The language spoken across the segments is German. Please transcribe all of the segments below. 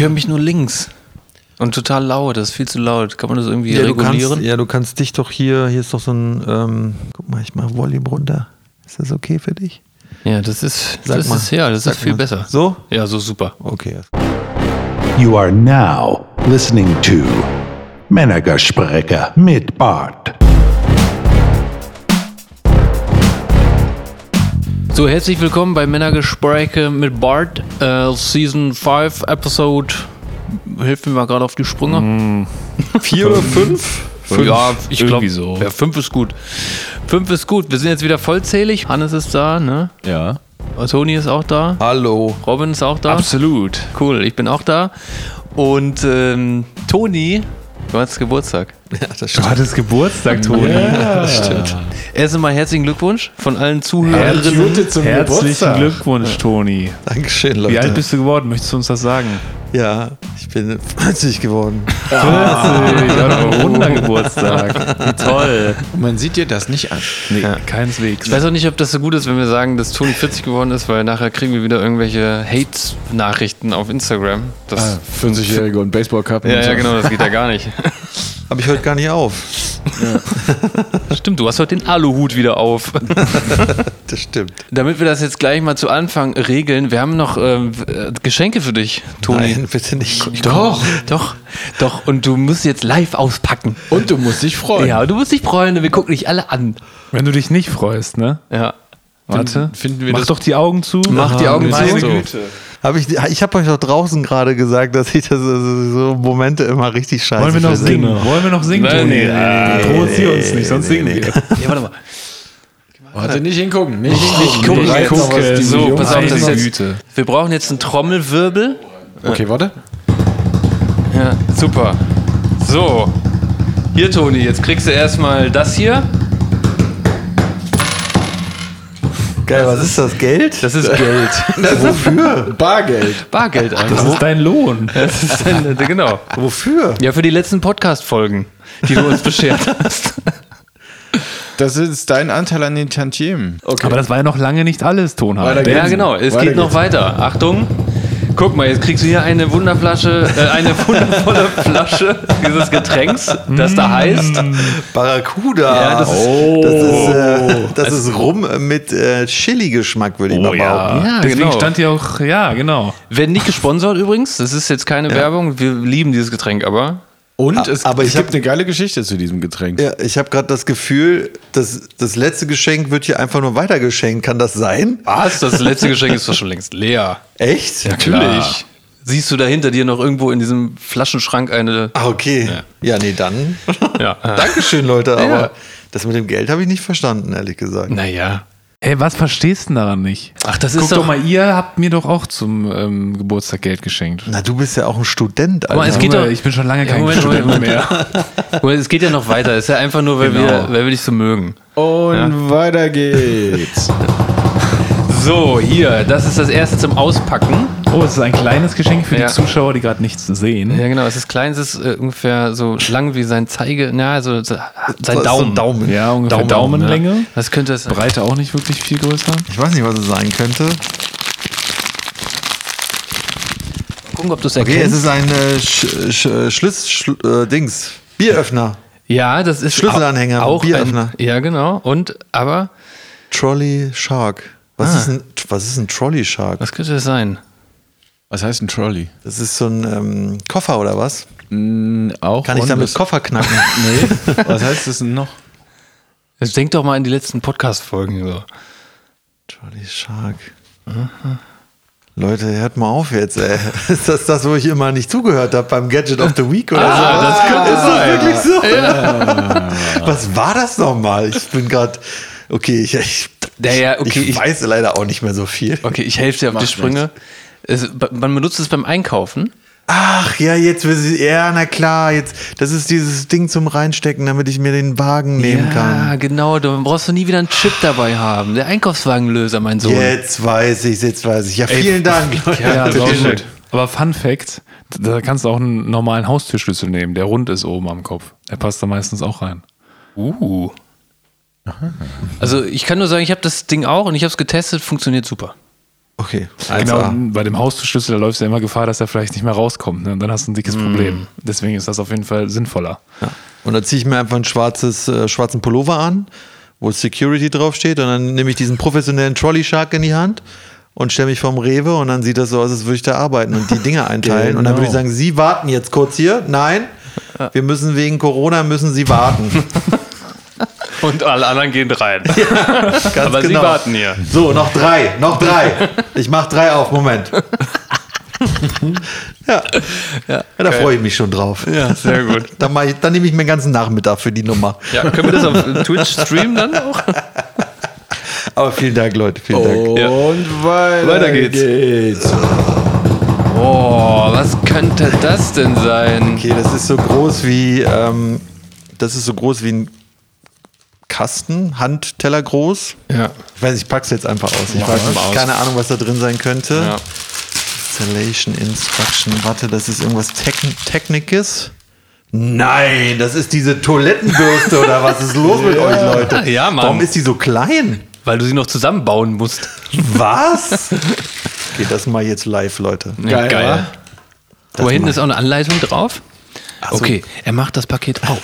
Ich höre mich nur links. Und total laut, das ist viel zu laut. Kann man das irgendwie Ja du, regulieren? kannst, ja, du kannst dich doch hier, hier ist doch so ein, ähm, guck mal, ich mach Volume runter. Ist das okay für dich? Ja, das ist, Sag das mal. ist, ja, das ist viel mal. besser. So? Ja, so super. Okay. You are now listening to Männergespräche mit Bart. So, herzlich willkommen bei Männergespräche mit Bart, äh, Season 5, Episode. Hilf mir mal gerade auf die Sprünge. Vier oder fünf? Ja, ich glaube, so. ja, fünf ist gut. Fünf ist gut. Wir sind jetzt wieder vollzählig. Hannes ist da, ne? Ja. Toni ist auch da. Hallo. Robin ist auch da. Absolut. Cool, ich bin auch da. Und ähm, Toni, du hast Geburtstag. Ja, das Du hattest Geburtstag, Toni. Ja, Stimmt. Erst einmal herzlichen Glückwunsch von allen Zuhörerinnen. zum Herzlichen Glückwunsch, Toni. Dankeschön, Leute. Wie alt bist du geworden? Möchtest du uns das sagen? Ja, ich bin 40 geworden. 40. Ja, doch ein runder Geburtstag. Wie toll. Man sieht dir das nicht an. Nee, keineswegs. Ich weiß auch nicht, ob das so gut ist, wenn wir sagen, dass Toni 40 geworden ist, weil nachher kriegen wir wieder irgendwelche Hate-Nachrichten auf Instagram. Das, 40-Jährige und Baseball-Cup. ja, ja, genau, das geht ja gar nicht. Habe ich heute gar nicht auf. Stimmt, du hast heute den Aluhut wieder auf. Das stimmt. Damit wir das jetzt gleich mal zu Anfang regeln, wir haben noch ähm, äh, Geschenke für dich, Toni. Nein, bitte nicht. Doch, doch, doch. Und du musst jetzt live auspacken. Und du musst dich freuen. Ja, du musst dich freuen und wir gucken dich alle an. Wenn du dich nicht freust, ne? Ja. Warte. finden wir Mach das- doch die Augen zu. Mach die Augen Meine zu. Güte. Hab ich ich habe euch doch draußen gerade gesagt, dass ich das also so Momente immer richtig scheiße Wollen wir noch finde. singen? Wollen wir noch singen, Nein, Toni? nee, nee, Provozier uns nicht, sonst singen wir. Ja, warte mal. Warte, nicht hingucken. Nicht, Nicht gucken, Nicht nicht gucken. So, pass auf, das ist jetzt, Güte. wir brauchen jetzt einen Trommelwirbel. Okay, warte. Ja, super. So. Hier, Toni, jetzt kriegst du erstmal das hier. Geil, was ist das? Geld? Das ist Geld. Wofür? Bargeld. Bargeld Das einfach. ist dein Lohn. Das ist ein, genau. Wofür? Ja, für die letzten Podcast-Folgen, die du uns beschert hast. Das ist dein Anteil an den Tantiemen. Okay. Aber das war ja noch lange nicht alles, Tonhard. Ja, genau. Es Weiter geht noch geht's. weiter. Achtung. Guck mal, jetzt kriegst du hier eine Wunderflasche, äh, eine wundervolle Flasche dieses Getränks, das da heißt. Barracuda. Ja, das ist- das ist, äh, das ist Rum mit äh, Chili-Geschmack, würde ich Oh mal behaupten. Ja, Deswegen genau. stand hier auch, ja, genau. Werden nicht gesponsert übrigens. Das ist jetzt keine Werbung. Wir lieben dieses Getränk aber. Und es, aber es ich gibt hab- eine geile Geschichte zu diesem Getränk. Ja, ich habe gerade das Gefühl, dass das letzte Geschenk wird hier einfach nur weitergeschenkt. Kann das sein? Was? Das letzte Geschenk ist doch schon längst leer. Echt? Natürlich. Siehst du da hinter dir noch irgendwo in diesem Flaschenschrank eine. Ah, okay. Ja, nee, dann. Ja. Dankeschön, Leute. Ja. Aber das mit dem Geld habe ich nicht verstanden, ehrlich gesagt. Naja. Hey, was verstehst du denn daran nicht? Ach, das Guck ist doch, doch. mal, ihr habt mir doch auch zum ähm, Geburtstag Geld geschenkt. Na, du bist ja auch ein Student, mal, Alter. es geht Junge, doch- ich bin schon lange Ja, kein Moment, Student Moment, mehr. Mal, Es geht ja noch weiter. Es ist ja einfach nur, weil, Genau. wir, weil wir dich so mögen. Und weiter geht's. So, hier, das ist das erste zum Auspacken. Oh, es ist ein kleines Geschenk für Ja. die Zuschauer, die gerade nichts sehen. Ja, genau, es ist klein, es ist äh, ungefähr so lang wie sein Zeige, na, also so, sein So- Daumen. So Daumen. Ja, ungefähr Daumen, Daumenlänge. Ja. Was könnte es sein? Breite auch nicht wirklich viel größer. Ich weiß nicht, was es sein könnte. Gucken, ob du es Okay, erkennst. es ist ein äh, Sch Sch Schlüss, Schl äh, Dings. Bieröffner. ja, das ist Schlüsselanhänger, auch Bieröffner. Ein, ja, genau. Und, aber, Trolley Shark. Was, ist ein, was ist ein Trolley Shark? was könnte das sein? Was heißt ein Trolley? Das ist so ein ähm, Koffer oder was? Auch. Kann ich damit Koffer knacken? Nee. Was heißt das denn noch? Jetzt denk doch mal in die letzten Podcast-Folgen. So. Trolley Shark. Leute, hört mal auf jetzt, ey. Ist das das, wo ich immer nicht zugehört habe beim Gadget of the Week oder so? das könnte Ist das wirklich so? Was war das nochmal? Ich bin gerade. Okay, ich, ich, Ja, ja, okay, ich, ich- weiß leider auch nicht mehr so viel. Okay, ich helfe dir auf die Sprünge. Es, man benutzt es beim Einkaufen. Ach ja, jetzt will sie. Ja, na klar, jetzt. Das ist dieses Ding zum Reinstecken, damit ich mir den Wagen nehmen ja, kann. genau. Da brauchst du nie wieder einen Chip dabei haben. Der Einkaufswagenlöser, mein Sohn. Jetzt weiß ich, jetzt weiß ich. Ja, vielen Dank. Leute. Ja, Ja, sehr sehr gut. Aber Fun Fact, da kannst du auch einen normalen Haustürschlüssel nehmen, der rund ist oben am Kopf. Der passt da meistens auch rein. Uh. Also ich kann nur sagen, ich habe das Ding auch und ich habe es getestet, funktioniert super. Okay. Genau, 1A. bei dem Haustürschlüssel, da läufst du ja immer Gefahr, dass er vielleicht nicht mehr rauskommt. Ne? Und dann hast du ein dickes Problem. Deswegen ist das auf jeden Fall sinnvoller. Ja. Und dann ziehe ich mir einfach ein schwarzes, äh, schwarzen Pullover an, wo Security draufsteht. Und dann nehme ich diesen professionellen Trolley Shark in die Hand und stelle mich vorm Rewe. Und dann sieht das so aus, als würde ich da arbeiten und die Dinge einteilen. Und dann würde ich sagen, Sie warten jetzt kurz hier. Nein, wir müssen wegen Corona, müssen Sie warten. Und alle anderen gehen rein. Ganz Aber Sie genau. warten hier. So, noch drei, noch drei. Ich mach drei auf, Moment. ja. ja, da freue ich mich schon drauf. Ja, sehr gut. Dann, ich, dann nehme ich mir den ganzen Nachmittag für die Nummer. Ja, können wir das auf Twitch streamen dann auch? Aber vielen Dank, Leute. Vielen Dank. Und weiter, Weiter geht's. Oh, was könnte das denn sein? Okay, das ist so groß wie, ähm, das ist so groß wie ein Kasten, Handteller groß. Ja. Ich weiß, ich pack's jetzt einfach aus. Ich weiß mal aus. keine Ahnung, was da drin sein könnte. Ja. Installation Instruction. Warte, das ist irgendwas Techn Technikes. Nein, das ist diese Toilettenbürste oder was ist los mit euch, Leute? Ja, Mann. Warum ist die so klein? Weil du sie noch zusammenbauen musst. Was? Geht das mal jetzt live, Leute. Ja, geil. Guck mal, hinten mal. ist auch eine Anleitung drauf. So. Okay, er macht das Paket auf.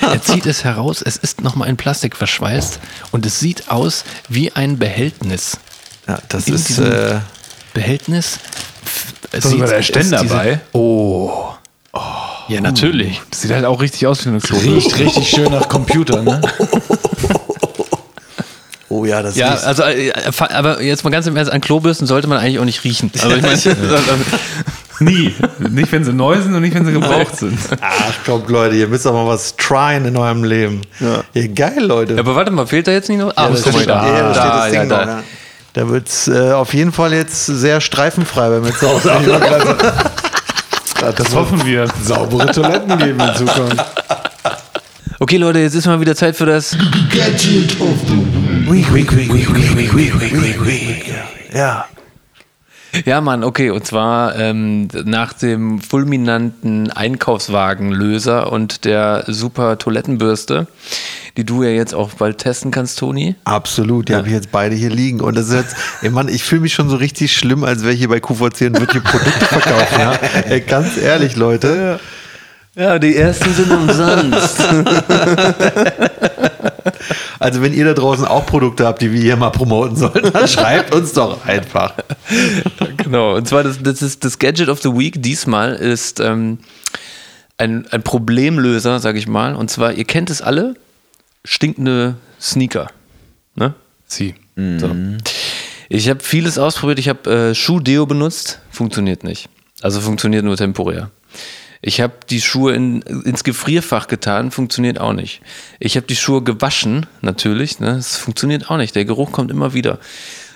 er zieht es heraus. Es ist nochmal in Plastik verschweißt und es sieht aus wie ein Behältnis. Ja, das In ist äh, Behältnis. Es sogar der Ständer diese- bei? Oh. Ja, natürlich. Das sieht halt auch richtig aus wie eine Klo. Riecht richtig schön nach Computer, ne? Oh ja, das Ja, riecht- also, äh, fa- aber jetzt mal ganz im Ernst, an Klobürsten sollte man eigentlich auch nicht riechen. Also ich meine, Nie. Nicht, wenn sie neu sind und nicht, wenn sie gebraucht sind. Ach komm, Leute, ihr müsst doch mal was tryen in eurem Leben. Ja, geil, Leute. aber warte mal, fehlt da jetzt nicht noch? Ah, Ja, mal, steht, ja, da steht das Ding ja, noch. da. Ja. Da wird es äh, auf jeden Fall jetzt sehr streifenfrei bei mir zu Hause. aussehen. Das hoffen wir. Saubere Toiletten geben in Zukunft. Okay, Leute, jetzt ist mal wieder Zeit für das. ja. Ja, Mann, okay. Und zwar ähm, nach dem fulminanten Einkaufswagenlöser und der super Toilettenbürste, die du ja jetzt auch bald testen kannst, Toni. Absolut, die habe ich jetzt beide hier liegen. Und das ist jetzt, ey Mann, ich fühle mich schon so richtig schlimm, als wäre ich hier bei QVC und würde hier Produkte verkaufen. Ja? Ey, ganz ehrlich, Leute. Ja, die ersten sind umsonst. Also wenn ihr da draußen auch Produkte habt, die wir hier mal promoten sollen, dann schreibt uns doch einfach. genau. Und zwar das, das ist das Gadget of the Week. Diesmal ist ähm, ein, ein Problemlöser, sag ich mal. Und zwar, ihr kennt es alle, stinkende Sneaker. Ne? Sie. So. Ich habe vieles ausprobiert. Ich habe äh, Schuh-Deo benutzt. Funktioniert nicht. Also funktioniert nur temporär. Ich habe die Schuhe in, ins Gefrierfach getan, funktioniert auch nicht. Ich habe die Schuhe gewaschen, natürlich, ne? das funktioniert auch nicht. Der Geruch kommt immer wieder.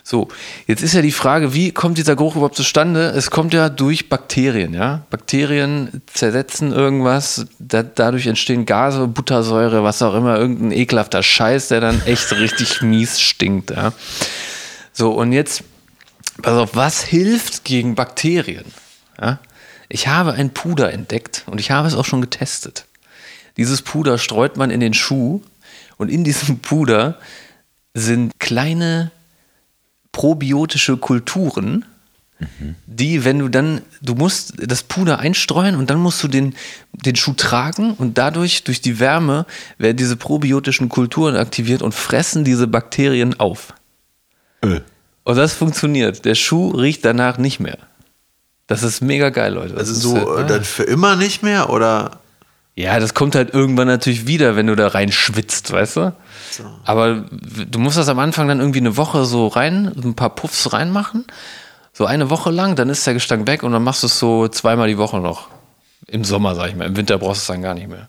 So, jetzt ist ja die Frage, wie kommt dieser Geruch überhaupt zustande? Es kommt ja durch Bakterien, ja. Bakterien zersetzen irgendwas, da, dadurch entstehen Gase, Buttersäure, was auch immer, irgendein ekelhafter Scheiß, der dann echt richtig mies stinkt, ja. So, und jetzt, pass auf, was hilft gegen Bakterien? Ja? Ich habe ein Puder entdeckt und ich habe es auch schon getestet. Dieses Puder streut man in den Schuh und in diesem Puder sind kleine probiotische Kulturen, die, wenn du dann, du musst das Puder einstreuen und dann musst du den, den Schuh tragen und dadurch, durch die Wärme, werden diese probiotischen Kulturen aktiviert und fressen diese Bakterien auf. Und das funktioniert. Der Schuh riecht danach nicht mehr. Das ist mega geil, Leute. Das Also so ist, äh, dann für immer nicht mehr oder? ja, das kommt halt irgendwann natürlich wieder, wenn du da rein schwitzt, weißt du? Aber du musst das am Anfang dann irgendwie eine Woche so rein, ein paar Puffs reinmachen. So eine Woche lang, dann ist der Gestank weg und dann machst du es so zweimal die Woche noch. Im Sommer, sag ich mal. Im Winter brauchst du es dann gar nicht mehr.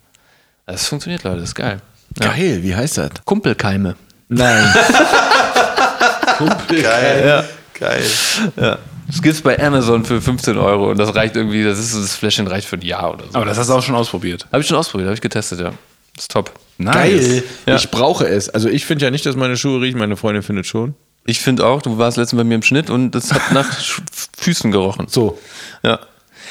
Das funktioniert, Leute, das ist geil. Ja. Geil, wie heißt das? Kumpelkeime. Nein. Geil. Geil. Das gibt's bei Amazon für 15 Euro und das reicht irgendwie, das ist das Fläschchen reicht für ein Jahr oder so. Aber das hast du auch schon ausprobiert. Habe ich schon ausprobiert, habe ich getestet, ja. Ist top. Geil. Ja. Ich brauche es. Also ich finde ja nicht, dass meine Schuhe riechen. Meine Freundin findet schon. Ich finde auch, du warst letztens bei mir im Schnitt und das hat nach Füßen gerochen. So. Ja.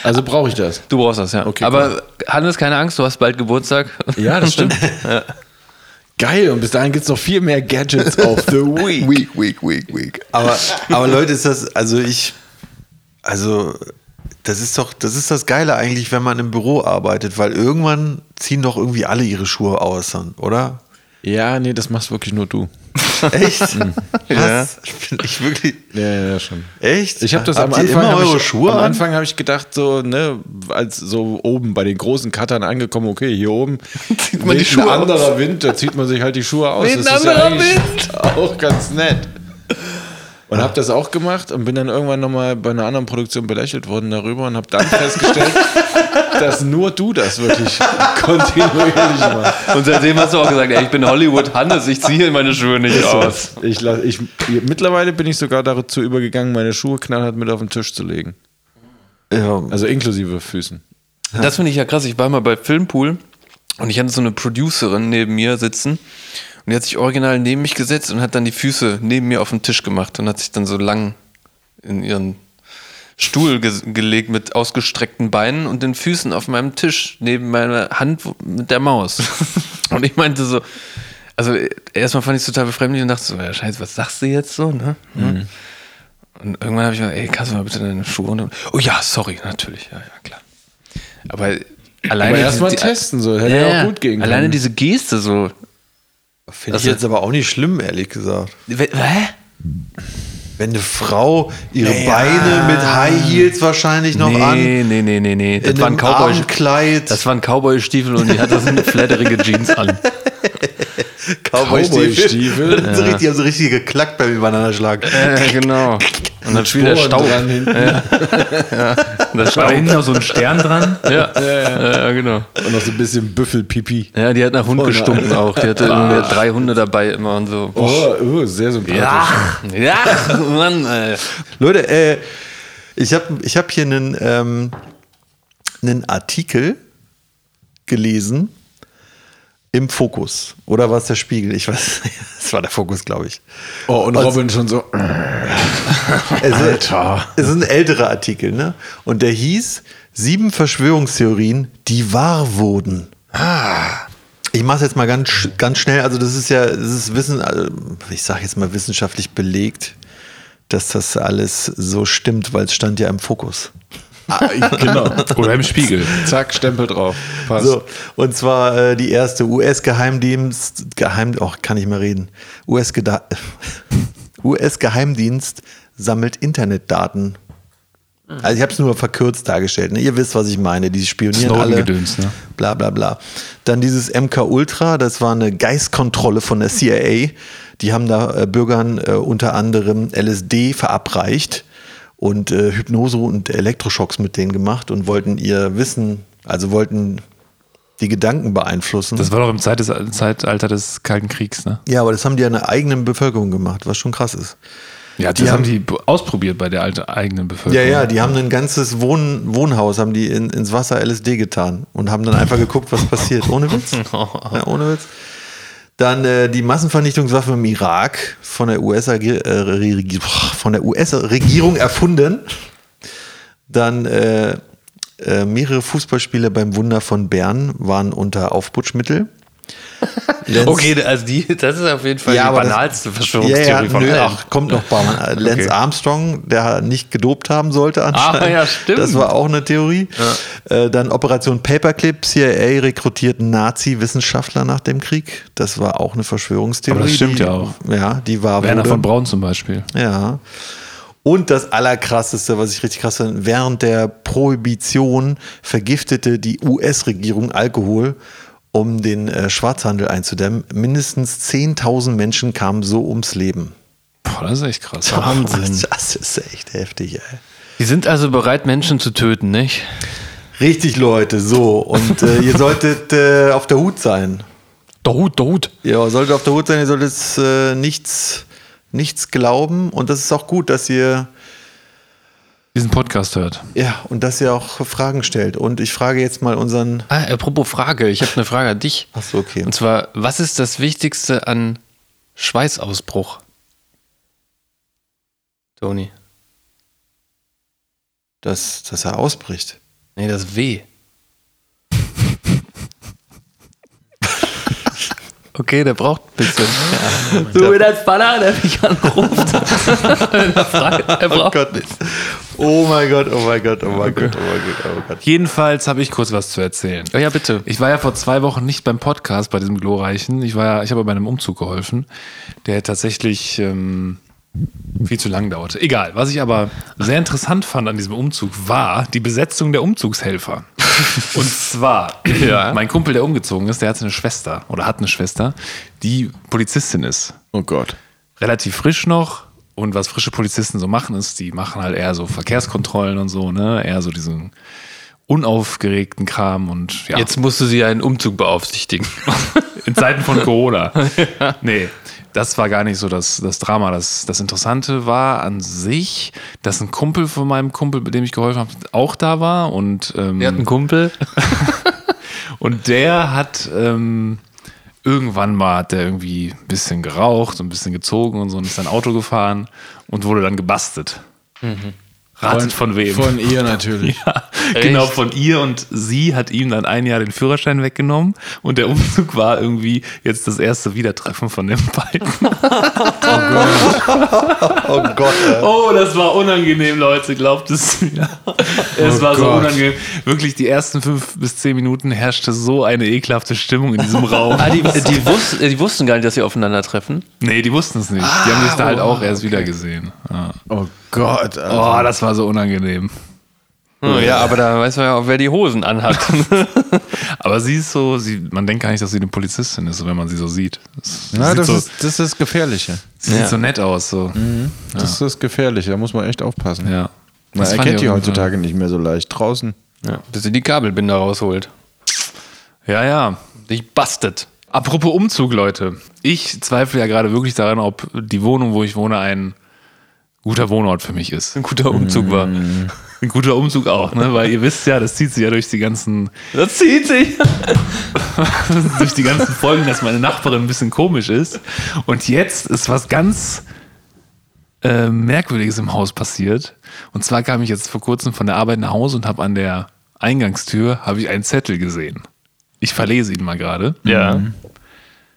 Also brauche ich das. Du brauchst das, ja. Okay, Aber Hannes, keine Angst, du hast bald Geburtstag. Ja, das stimmt. Geil, und bis dahin gibt es noch viel mehr Gadgets auf The Week. Week, week, week, week. Aber, aber Leute, ist das, also ich, also das ist doch, das ist das Geile eigentlich, wenn man im Büro arbeitet, weil irgendwann ziehen doch irgendwie alle ihre Schuhe aus, oder? Ja, nee, das machst wirklich nur du. Echt? Ja. Was? Bin ich wirklich. Ja, ja, schon. Echt? Ich habe das Habt am Anfang. immer eure ich, Schuhe am an? Anfang habe ich gedacht, so, ne, als so oben bei den großen Cuttern angekommen, okay, hier oben zieht man die Schuhe ein anderer Wind, da zieht man sich halt die Schuhe aus. Ein ist ja anderer eigentlich auch ganz nett. Und habe das auch gemacht und bin dann irgendwann nochmal bei einer anderen Produktion belächelt worden darüber und habe dann festgestellt, dass nur du das wirklich kontinuierlich machst. Und seitdem hast du auch gesagt, ey, ich bin Hollywood Hannes, ich ziehe meine Schuhe nicht aus. Ich, ich, mittlerweile bin ich sogar dazu übergegangen, meine Schuhe knallhart mit auf den Tisch zu legen. Ja, Also inklusive Füßen. Das finde ich ja krass. Ich war mal bei Filmpool und ich hatte so eine Producerin neben mir sitzen und die hat sich original neben mich gesetzt und hat dann die Füße neben mir auf den Tisch gemacht und hat sich dann so lang in ihren Stuhl ge gelegt mit ausgestreckten Beinen und den Füßen auf meinem Tisch neben meiner Hand mit der Maus. und ich meinte so, also erstmal fand ich es total befremdlich und dachte so, ja, scheiße, was sagst du jetzt so, ne? Und irgendwann habe ich gesagt, ey, kannst du mal bitte deine Schuhe runter? Oh ja, sorry, natürlich, ja, ja, klar. Aber alleine. Aber erst mal die- testen, so. Hätte ja, auch gut gehen können. Alleine diese Geste so. Finde ich Also- jetzt aber auch nicht schlimm, ehrlich gesagt. Hä? Wenn eine Frau ihre Beine mit High Heels wahrscheinlich noch nee, an, nee, nee, nee, nee. Das in waren einem Cowboy. Das waren Cowboy-Stiefel und die hatte so eine flatterige Jeans an. Cowboy-Stiefel? so richtig, die haben so richtig geklackt beim Übereinanderschlag. Ja, genau. Und dann spielt der Staub. dran hinten. War Staub. da hinten noch so ein Stern dran? Ja, ja, ja, genau. Und noch so ein bisschen Büffelpipi. Ja, die hat nach Hund gestunken auch. Die hatte irgendwie drei Hunde dabei immer und so. Oh, oh, sehr sympathisch. Ja, ja, Mann, ey. Leute, äh, ich habe ich hab hier einen, ähm, einen Artikel gelesen im Fokus. Oder war es der Spiegel? Ich weiß, es war der Fokus, glaube ich. Oh, und Robin schon so. Es, Alter. Es ist ein älterer Artikel, ne? Und der hieß Sieben Verschwörungstheorien, die wahr wurden. Ich mache es jetzt mal ganz, ganz schnell. Also, das ist ja, das ist Wissen, also, ich sage jetzt mal wissenschaftlich belegt, dass das alles so stimmt, weil es stand ja im Fokus. Ah, genau. Oder im Spiegel. Zack, Stempel drauf. Passt. So, und zwar äh, die erste US-Geheimdienst, Geheim, oh, kann ich mal reden. US-Geheimdienst sammelt Internetdaten. Also ich habe es nur verkürzt dargestellt. Ne? Ihr wisst, was ich meine. Die spionieren alle. Snowden-Gedöns, ne? Bla bla bla. Dann dieses MK Ultra, das war eine Geistkontrolle von der CIA. Die haben da äh, Bürgern äh, unter anderem LSD verabreicht und äh, Hypnose und Elektroschocks mit denen gemacht und wollten ihr Wissen, also wollten die Gedanken beeinflussen. Das war doch im Zeit des, Zeitalter des Kalten Kriegs, ne? ja, aber das haben die an der eigenen Bevölkerung gemacht, was schon krass ist. Ja, das Die haben haben- die ausprobiert bei der alten, eigenen Ja, Bevölkerung. ja, die haben ein ganzes Wohn Wohnhaus, haben die in, ins Wasser LSD getan und haben dann einfach geguckt, was passiert. Ohne Witz. Ja, ohne Witz. Dann äh, die Massenvernichtungswaffe im Irak von der US-Regierung der US-Regierung erfunden. Dann äh, äh, mehrere Fußballspiele beim Wunder von Bern waren unter Aufputschmittel. Lenz- Okay, also die, das ist auf jeden Fall Ja, die aber das- banalste ja, Verschwörungstheorie ja, von nö, allen. ach, kommt noch Baumann. Lance Okay. Armstrong, der nicht gedopt haben sollte anscheinend. Ah, ja, stimmt. Das war auch eine Theorie. Äh, dann Operation Paperclip, CIA rekrutierten Nazi-Wissenschaftler nach dem Krieg. Das war auch eine Verschwörungstheorie. Aber das stimmt die, ja auch. Ja, die war Werner wurde. von Braun zum Beispiel. Ja. Und das Allerkrasseste, was ich richtig krass finde, während der Prohibition vergiftete die US-Regierung Alkohol, um den äh, Schwarzhandel einzudämmen. Mindestens 10.000 Menschen kamen so ums Leben. Boah, das ist echt krass. Wahnsinn. Das ist echt heftig, ey. Die sind also bereit, Menschen zu töten, nicht? Richtig, Leute, so. Und äh, ihr solltet äh, auf der Hut sein. Dot, dot. Ja, solltet auf der Hut sein, ihr solltet äh, nichts, nichts glauben. Und das ist auch gut, dass ihr Diesen Podcast hört. Ja, und dass ihr auch Fragen stellt. Und ich frage jetzt mal unseren. Ah, apropos Frage, ich habe eine Frage an dich. Ach so, okay. Und zwar, was ist das Wichtigste an Schweißausbruch? Toni. Dass, dass er ausbricht. Nee, das W. Okay, der braucht ein bisschen. So wie das Baller, der mich anruft. er, fragt, er braucht Gott. Oh mein Gott, oh mein Gott, oh mein Gott, oh mein Gott, oh Gott. Jedenfalls habe ich kurz was zu erzählen. Oh ja, bitte. Ich war ja vor zwei Wochen nicht beim Podcast, bei diesem glorreichen. Ich war ja, ich habe bei einem Umzug geholfen, der tatsächlich ähm, viel zu lang dauerte. Egal. Was ich aber sehr interessant fand an diesem Umzug war die Besetzung der Umzugshelfer. Und zwar, mein Kumpel, der umgezogen ist, der hat eine Schwester oder hat eine Schwester, die Polizistin ist. Oh Gott. Relativ frisch noch. Und was frische Polizisten so machen, ist, die machen halt eher so Verkehrskontrollen und so, ne? Eher so diesen unaufgeregten Kram und ja. Jetzt musst du sie einen Umzug beaufsichtigen. in Zeiten von Corona. Nee, das war gar nicht so das, das Drama. Das, das Interessante war an sich, dass ein Kumpel von meinem Kumpel, mit dem ich geholfen habe, auch da war. Und, ähm, Er hat einen Kumpel. und der hat ähm, irgendwann mal hat der irgendwie ein bisschen geraucht und ein bisschen gezogen und so und ist sein Auto gefahren und wurde dann gebastelt. Ratet von, wem? Von ihr natürlich. Ja, genau, von ihr und sie hat ihm dann ein Jahr den Führerschein weggenommen und der Umzug war irgendwie jetzt das erste Wiedertreffen von den beiden. Oh Gott, ey. Oh, das war unangenehm, Leute, glaubt es mir. Es war so Gott. unangenehm. Wirklich, die ersten fünf bis zehn Minuten herrschte so eine ekelhafte Stimmung in diesem Raum. Ah, die, die, wus die wussten gar nicht, dass sie aufeinandertreffen. Nee, die wussten es nicht. Die haben sich da halt auch erst wieder gesehen. Ja. Oh Gott. Alter. Oh, das war so unangenehm. Oh, ja, aber da weiß man ja auch, wer die Hosen anhat. Aber sie ist so, sie, man denkt gar nicht, dass sie eine Polizistin ist, wenn man sie so sieht. Das, Na, sieht das, so, ist, das ist das Gefährliche. sie sieht so nett aus. So. Das ist das Gefährliche. Da muss man echt aufpassen. Ja. Man Das erkennt ich die heutzutage nicht mehr so leicht. Draußen. ja, bis sie die Kabelbinder rausholt. Ja, ja. Dich bastet. Apropos Umzug, Leute. Ich zweifle ja gerade wirklich daran, ob die Wohnung, wo ich wohne, ein guter Wohnort für mich ist. Ein guter Umzug war. Ein guter Umzug auch, ne? Weil ihr wisst ja, das zieht sich ja durch die ganzen, Das zieht sich. durch die ganzen Folgen, dass meine Nachbarin ein bisschen komisch ist. Und jetzt ist was ganz äh, Merkwürdiges im Haus passiert. Und zwar kam ich jetzt vor kurzem von der Arbeit nach Hause und habe an der Eingangstür habe ich einen Zettel gesehen. Ich verlese ihn mal gerade. Ja.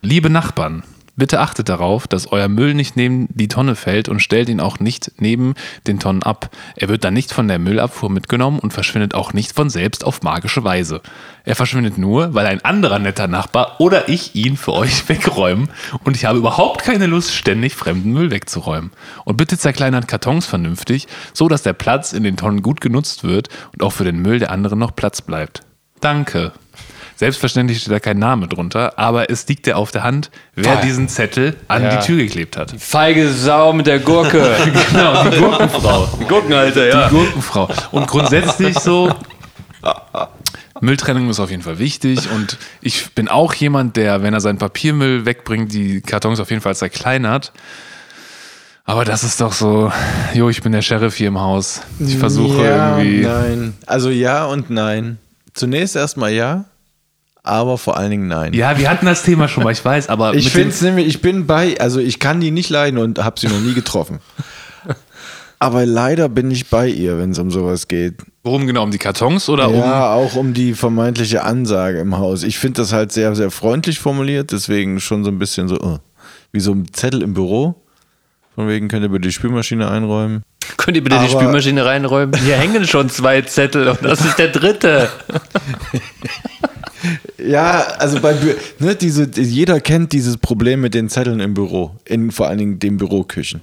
Liebe Nachbarn, bitte achtet darauf, dass euer Müll nicht neben die Tonne fällt und stellt ihn auch nicht neben den Tonnen ab. Er wird dann nicht von der Müllabfuhr mitgenommen und verschwindet auch nicht von selbst auf magische Weise. Er verschwindet nur, weil ein anderer netter Nachbar oder ich ihn für euch wegräumen und ich habe überhaupt keine Lust, ständig fremden Müll wegzuräumen. Und bitte zerkleinert Kartons vernünftig, so dass der Platz in den Tonnen gut genutzt wird und auch für den Müll der anderen noch Platz bleibt. Danke. Selbstverständlich steht da kein Name drunter, aber es liegt ja auf der Hand, wer diesen Zettel an Ja. die Tür geklebt hat. Feige Sau mit der Gurke. Genau, die Gurkenfrau. Gurkenhalter, ja. Die Gurkenfrau. Und grundsätzlich so, Mülltrennung ist auf jeden Fall wichtig und ich bin auch jemand, der, wenn er seinen Papiermüll wegbringt, die Kartons auf jeden Fall zerkleinert. Aber das ist doch so, jo, ich bin der Sheriff hier im Haus. Ich versuche ja, irgendwie. Nein. Also ja und nein. Zunächst erstmal ja, aber vor allen Dingen nein. Ja, wir hatten das Thema schon mal, ich weiß, aber Ich finde es nämlich, ich bin bei, also ich kann die nicht leiden und habe sie noch nie getroffen. Aber leider bin ich bei ihr, wenn es um sowas geht. worum genau? Um die Kartons oder um. Ja, auch um die vermeintliche Ansage im Haus. Ich finde das halt sehr, sehr freundlich formuliert, deswegen schon so ein bisschen so, äh, wie so ein Zettel im Büro. Von wegen könnt ihr bitte die Spülmaschine einräumen. Könnt ihr bitte die Aber- Spülmaschine reinräumen? Hier hängen schon zwei Zettel und das ist der dritte. Ja, also bei ne, diese, jeder kennt dieses Problem mit den Zetteln im Büro, in vor allen Dingen den Büroküchen.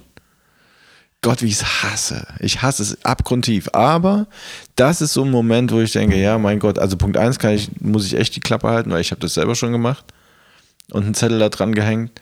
Gott, wie ich es hasse. Ich hasse es abgrundtief. Aber das ist so ein Moment, wo ich denke, ja, mein Gott, also Punkt eins kann ich, muss ich echt die Klappe halten, weil ich habe das selber schon gemacht und einen Zettel da dran gehängt.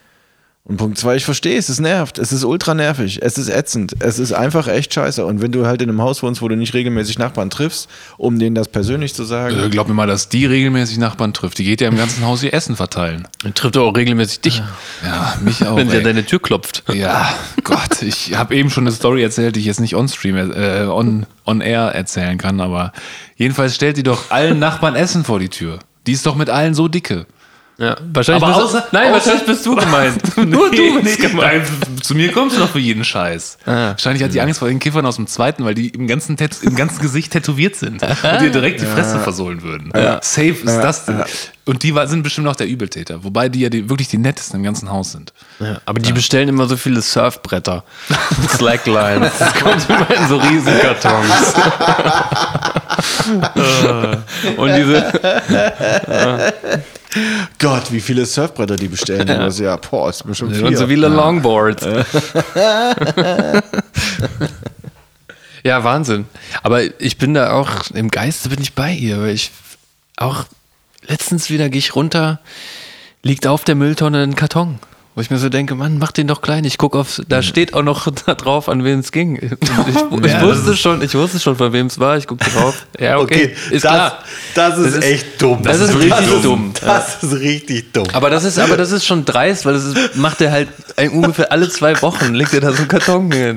Und Punkt zwei, ich verstehe es, es nervt, es ist ultra nervig, es ist ätzend, es ist einfach echt scheiße. Und wenn du halt in einem Haus wohnst, wo du nicht regelmäßig Nachbarn triffst, um denen das persönlich zu sagen, Äh, Glaub mir mal, dass die regelmäßig Nachbarn trifft. Die geht ja im ganzen Haus ihr Essen verteilen. Dann trifft auch regelmäßig dich, Ja, mich auch. wenn sie an deine Tür klopft. Ja, Gott, ich habe eben schon eine Story erzählt, die ich jetzt nicht on-stream, äh, on, on air erzählen kann, aber jedenfalls stellt die doch allen Nachbarn Essen vor die Tür. Die ist doch mit allen so dicke. Ja, wahrscheinlich Aber bist, außer- nein, außer- wahrscheinlich bist du gemeint. Nur Nee, du nee, bist gemeint. nein, zu mir kommst du noch für jeden Scheiß. Ah. Wahrscheinlich hat die Angst vor den Kiffern aus dem zweiten, weil die im ganzen, Tat- im ganzen Gesicht tätowiert sind und dir direkt die Fresse versohlen würden. Safe ist das denn. Und die sind bestimmt auch der Übeltäter. Wobei die ja die, wirklich die nettesten im ganzen Haus sind. Ja, aber die bestellen immer so viele Surfbretter. Slacklines. Das kommt immer in so riesen Kartons. Und diese, Gott, wie viele Surfbretter die bestellen. Ja, ja boah, ist bestimmt viel. und so viele Longboards. Ja, Wahnsinn. Aber ich bin da auch, im Geiste bin ich bei ihr, weil ich auch letztens wieder gehe ich runter, liegt auf der Mülltonne ein Karton. Wo ich mir so denke, Mann, mach den doch klein. Ich gucke auf, da steht auch noch da drauf, an wen es ging. Ich, ich Ja, wusste schon, ich wusste schon, von wem es war. Ich gucke drauf. Ja, okay, ist das, klar. Das ist Das ist- echt dumm. das ist richtig dumm. Das ist richtig dumm. Aber das ist, aber das ist schon dreist, weil das ist, macht er halt ein- ungefähr alle zwei Wochen, legt er da so einen Karton hin.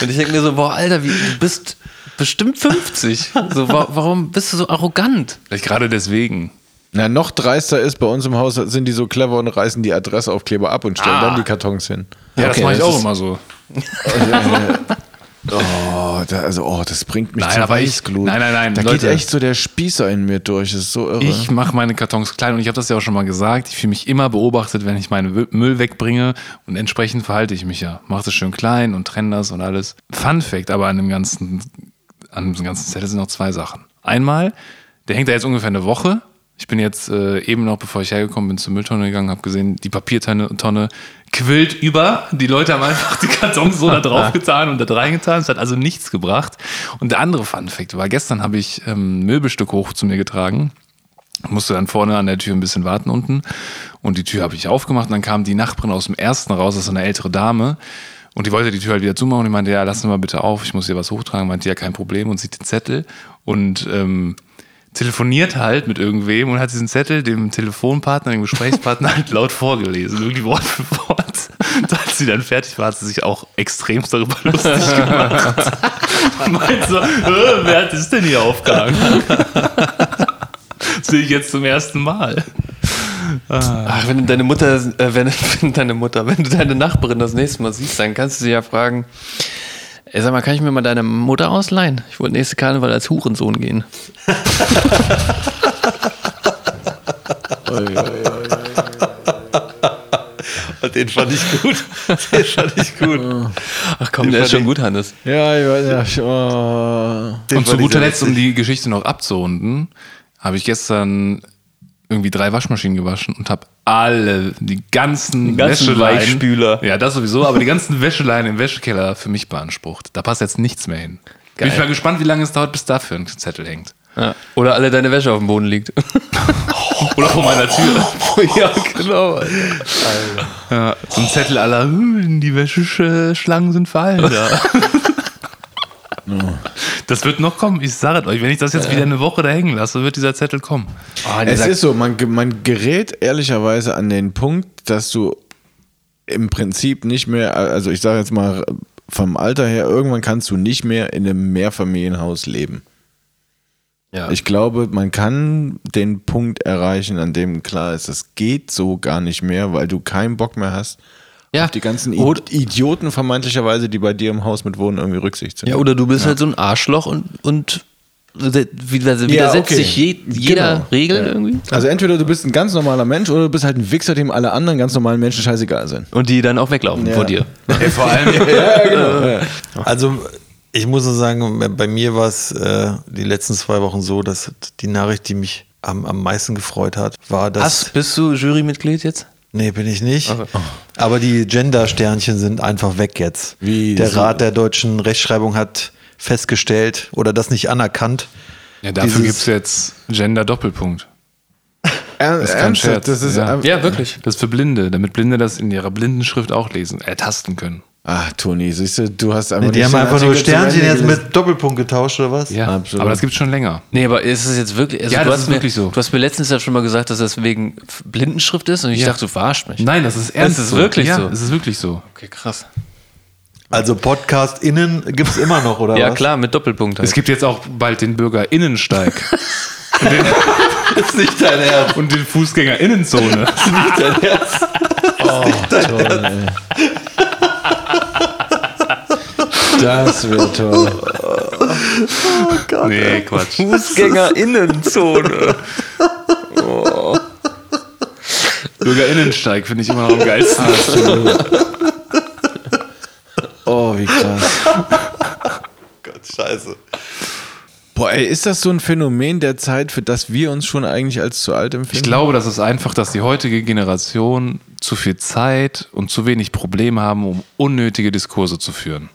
Und ich denke mir so, boah, Alter, wie, du bist bestimmt 50. So, wa warum bist du so arrogant? Vielleicht gerade deswegen. Na, noch dreister ist, bei uns im Haus sind die so clever und reißen die Adressaufkleber ab und stellen Ah. dann die Kartons hin. Ja, das Okay, mache ich das auch immer so. Oh, da, also, oh, das bringt mich Nein, zur ich- Weißglut. nein, nein, nein, Da Leute. geht echt so der Spießer in mir durch. Das ist so irre. Ich mache meine Kartons klein und ich habe das ja auch schon mal gesagt. Ich fühle mich immer beobachtet, wenn ich meinen Müll wegbringe und entsprechend verhalte ich mich ja. Mache das schön klein und trenne das und alles. Fun Fact aber an dem ganzen, an dem ganzen Zettel sind noch zwei Sachen. Einmal, der hängt da jetzt ungefähr eine Woche. Ich bin jetzt äh, eben noch, bevor ich hergekommen bin, zur Mülltonne gegangen, habe gesehen, die Papiertonne Tonne quillt über. Die Leute haben einfach die Kartons so da drauf getan und da reingetan. Es hat also nichts gebracht. Und der andere Fun Fact war, gestern habe ich ähm, ein Möbelstück hoch zu mir getragen. Musste dann vorne an der Tür ein bisschen warten unten. Und die Tür habe ich aufgemacht. Und dann kam die Nachbarin aus dem ersten raus, das ist eine ältere Dame. Und die wollte die Tür halt wieder zumachen. Und die meinte, ja, lass uns mal bitte auf, ich muss hier was hochtragen, meinte, ja, kein Problem. Und sieht den Zettel. Und ähm, telefoniert halt mit irgendwem und hat diesen Zettel dem Telefonpartner, dem Gesprächspartner halt laut vorgelesen, irgendwie Wort für Wort. Und als sie dann fertig war, hat sie sich auch extremst darüber lustig gemacht. Und meinte so, wer hat das denn hier aufgehangen? Sehe ich jetzt zum ersten Mal. Ach, wenn du deine Mutter, äh, wenn, wenn deine Mutter, wenn du deine Nachbarin das nächste Mal siehst, dann kannst du sie ja fragen, ey, sag mal, kann ich mir mal deine Mutter ausleihen? Ich wollte nächste Karneval als Hurensohn gehen. Den fand ich gut. Den fand ich gut. Ach komm, der ist schon gut, Hannes. ja, ich weiß, ja, oh. Den Und zu guter Letzt, um die Geschichte noch abzurunden, habe ich gestern irgendwie drei Waschmaschinen gewaschen und habe alle, die ganzen, ganzen Wäscheleinen, Weichspüler. ja das sowieso, aber die ganzen Wäscheleinen im Wäschekeller für mich beansprucht. Da passt jetzt nichts mehr hin. Bin ich mal gespannt, wie lange es dauert, bis dafür ein Zettel hängt. Ja. Oder alle deine Wäsche auf dem Boden liegt. Oder vor meiner Tür. ja, genau. Ja, so ein Zettel aller, "Hm, die Wäscheschlangen sind veraltet. Das wird noch kommen, ich sage es euch. Wenn ich das jetzt wieder eine Woche da hängen lasse, wird dieser Zettel kommen. Es ist so, man, man gerät ehrlicherweise an den Punkt, dass du im Prinzip nicht mehr, also ich sage jetzt mal vom Alter her, irgendwann kannst du nicht mehr in einem Mehrfamilienhaus leben. Ja. Ich glaube, man kann den Punkt erreichen, an dem klar ist, das geht so gar nicht mehr, weil du keinen Bock mehr hast ja. auf die ganzen I Oder- Idioten vermeintlicherweise, die bei dir im Haus mit wohnen, irgendwie Rücksicht zu Ja, nehmen. oder du bist halt so ein Arschloch und, und widersetzt widersetzt okay. sich je, jeder Genau. Regel Ja. irgendwie. Also entweder du bist ein ganz normaler Mensch oder du bist halt ein Wichser, dem alle anderen ganz normalen Menschen scheißegal sind. Und die dann auch weglaufen Ja. vor dir. vor allem, Also ich muss nur sagen, bei mir war es äh, die letzten zwei Wochen so, dass die Nachricht, die mich am, am meisten gefreut hat, war, dass... Hast, bist du Jurymitglied jetzt? Nee, bin ich nicht. Also. Aber die Gender-Sternchen sind einfach weg jetzt. Wie der so? Rat der deutschen Rechtschreibung hat festgestellt oder das nicht anerkannt. ja, dafür gibt es jetzt Gender-Doppelpunkt. Er, ist kein ernsthaft, Scherz. Das ist, Ja. ähm, Ja, wirklich. Das ist für Blinde, damit Blinde das in ihrer Blindenschrift auch lesen, ertasten können. Ach, Toni, siehst du, du hast einfach die nicht haben den einfach nur Artikel Sternchen jetzt mit Doppelpunkt getauscht oder was? Ja, Absolut. aber das gibt es schon länger. Nee, aber ist es jetzt wirklich. Also Ja, du das hast ist mir, wirklich so. Du hast mir letztens ja schon mal gesagt, dass das wegen Blindenschrift ist und ich Ja. dachte, du verarscht mich. Nein, das ist ernst. ist so. wirklich ja, so. Es ist wirklich so. Okay, krass. Also PodcastInnen gibt es immer noch, oder Ja, was? klar, mit Doppelpunkt. Halt. Es gibt jetzt auch bald den BürgerInnensteig. ist nicht dein Ernst. Und die Fußgängerinnenzone. Toll, ey. Das wird toll. nee, Quatsch. Fußgängerinnenzone. Bürgerinnensteig finde ich immer noch am geilsten. Oh, wie krass. Gott, scheiße. Boah, ey, ist das so ein Phänomen der Zeit, für das wir uns schon eigentlich als zu alt empfinden? Ich glaube, das ist einfach, dass die heutige Generation zu viel Zeit und zu wenig Probleme haben, um unnötige Diskurse zu führen.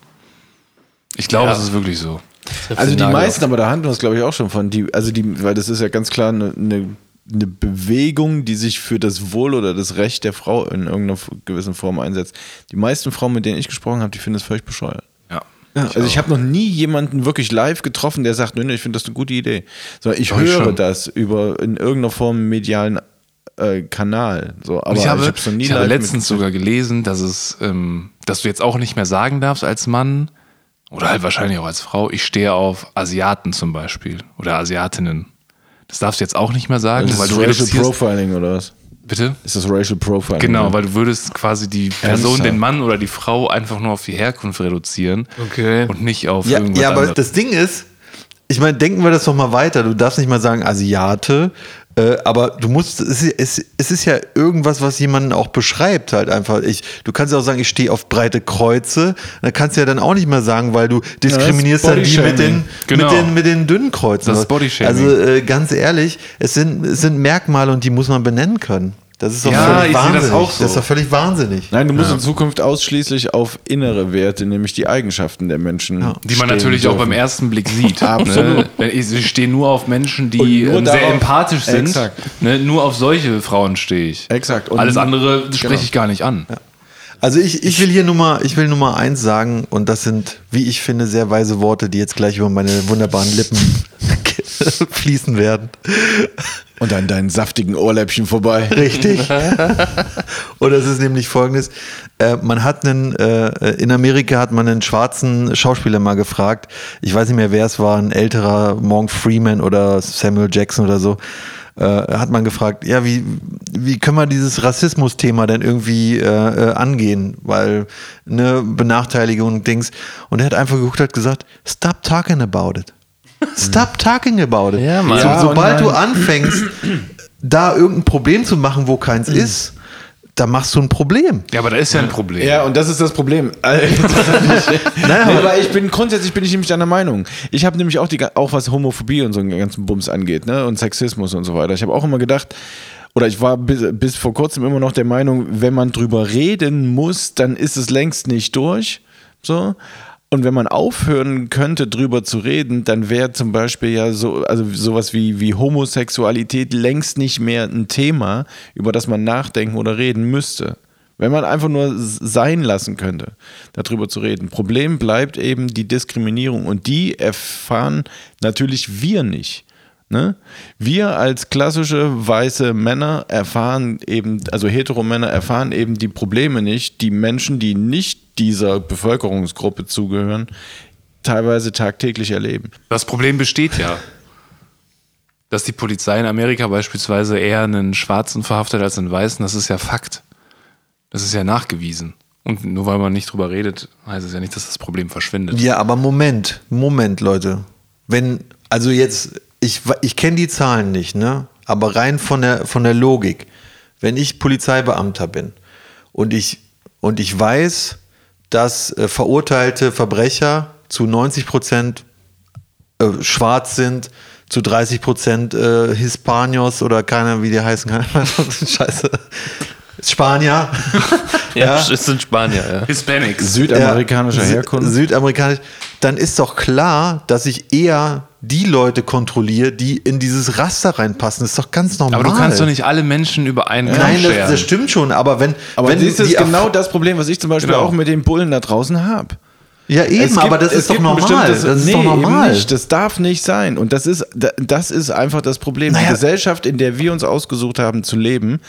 Ich glaube, Ja. das ist wirklich so. Also die meisten, aber da handeln wir es, glaube ich, auch schon von. Die, also die, weil das ist ja ganz klar eine, eine, eine Bewegung, die sich für das Wohl oder das Recht der Frau in irgendeiner gewissen Form einsetzt. Die meisten Frauen, mit denen ich gesprochen habe, die finden das völlig bescheuert. Ja. also ich habe noch nie jemanden wirklich live getroffen, der sagt, nö, nö, ich finde das eine gute Idee. Sondern ich Doch, ich höre schon. das über in irgendeiner Form medialen äh, Kanal. So, aber ich habe, hab's noch nie ich habe letztens sogar gelesen, dass es, ähm, dass du jetzt auch nicht mehr sagen darfst als Mann oder halt wahrscheinlich auch als Frau, ich stehe auf Asiaten zum Beispiel oder Asiatinnen. Das darfst du jetzt auch nicht mehr sagen, Das weil ist du Racial. Profiling oder was? Bitte? Ist das Racial Profiling? Genau, oder? weil du würdest quasi die Person, Ernsthaft? den Mann oder die Frau einfach nur auf die Herkunft reduzieren Okay. und nicht auf Ja, irgendwas ja aber anderes. das Ding ist, ich meine, denken wir das doch mal weiter. Du darfst nicht mal sagen Asiate, äh, aber du musst, es ist, es, es ist ja irgendwas, was jemanden auch beschreibt halt einfach. Ich, du kannst ja auch sagen, ich stehe auf breite Kreuze. Da kannst du ja dann auch nicht mehr sagen, weil du diskriminierst dann die mit den, Genau. mit den, mit den dünnen Kreuzen. Das ist Bodyshaming. Also äh, ganz ehrlich, es sind, es sind Merkmale und die muss man benennen können. Das ist doch Ja, völlig ich sehe das wahnsinnig. auch so. Das ist doch völlig wahnsinnig. Nein, du musst in Zukunft ausschließlich auf innere Werte, nämlich die Eigenschaften der Menschen. Die man natürlich auch dürfen. beim ersten Blick sieht. Absolut. Ne? Wenn Ich stehe nur auf Menschen, die nur ähm, sehr darauf- empathisch sind. Exakt. Ne? Nur auf solche Frauen stehe ich. Exakt. Und- Alles andere spreche Genau. ich gar nicht an. Also ich, ich will hier Nummer, ich will Nummer eins sagen und das sind, wie ich finde, sehr weise Worte, die jetzt gleich über meine wunderbaren Lippen fließen werden. Und an deinen saftigen Ohrläppchen vorbei. Richtig. und das ist nämlich folgendes. Äh, man hat einen, äh, in Amerika hat man einen schwarzen Schauspieler mal gefragt. Ich weiß nicht mehr, wer es war, ein älterer Morgan Freeman oder Samuel Jackson oder so. Äh, hat man gefragt, ja, wie, wie können wir dieses Rassismus-Thema denn irgendwie äh, äh, angehen? Weil eine Benachteiligung und Dings. Und er hat einfach geguckt, hat gesagt, stop talking about it. Stop talking about it. Ja, Mann. So, Ja, sobald du anfängst, da irgendein Problem zu machen, wo keins ist, da machst du ein Problem. Ja, aber da ist ja ein Problem. Ja, und das ist das Problem. Also, nee, aber ich bin grundsätzlich bin ich nämlich deiner Meinung. Ich habe nämlich auch die auch was Homophobie und so einen ganzen Bums angeht, ne, und Sexismus und so weiter. Ich habe auch immer gedacht, oder ich war bis, bis vor kurzem immer noch der Meinung, wenn man drüber reden muss, dann ist es längst nicht durch. So. Und wenn man aufhören könnte, drüber zu reden, dann wäre zum Beispiel ja so, also sowas wie, wie Homosexualität längst nicht mehr ein Thema, über das man nachdenken oder reden müsste. Wenn man einfach nur sein lassen könnte, darüber zu reden. Problem bleibt eben die Diskriminierung und die erfahren natürlich wir nicht. Ne? Wir als klassische weiße Männer erfahren eben, also Heteromänner erfahren eben die Probleme nicht, die Menschen, die nicht dieser Bevölkerungsgruppe zugehören, teilweise tagtäglich erleben. Das Problem besteht ja. Dass die Polizei in Amerika beispielsweise eher einen Schwarzen verhaftet als einen Weißen, das ist ja Fakt. Das ist ja nachgewiesen. Und nur weil man nicht drüber redet, heißt es ja nicht, dass das Problem verschwindet. Ja, aber Moment, Moment, Leute. Wenn, also jetzt, ich, ich kenne die Zahlen nicht, ne? Aber rein von der, von der Logik, wenn ich Polizeibeamter bin und ich, und ich weiß, dass äh, verurteilte Verbrecher zu 90 Prozent äh, schwarz sind, zu 30 Prozent äh, Hispanios oder keiner, wie die heißen kann. Scheiße. Spanier. Ja, es sind Spanier, ja. Hispanics. Südamerikanischer Ja, Herkunft. Sü Südamerikanisch. Dann ist doch klar, dass ich eher die Leute kontrolliere, die in dieses Raster reinpassen. Das ist doch ganz normal. Aber du kannst doch nicht alle Menschen über einen Kamm Nein, das, das stimmt schon, aber wenn. Aber wenn das ist genau das Problem, was ich zum Beispiel Genau. auch mit den Bullen da draußen habe. Ja, eben, gibt- aber das ist doch normal. bestimmtes- Das ist nee, doch normal. Nicht. Das darf nicht sein. Und das ist, da- das ist einfach das Problem. Naja. Die Gesellschaft, in der wir uns ausgesucht haben zu leben,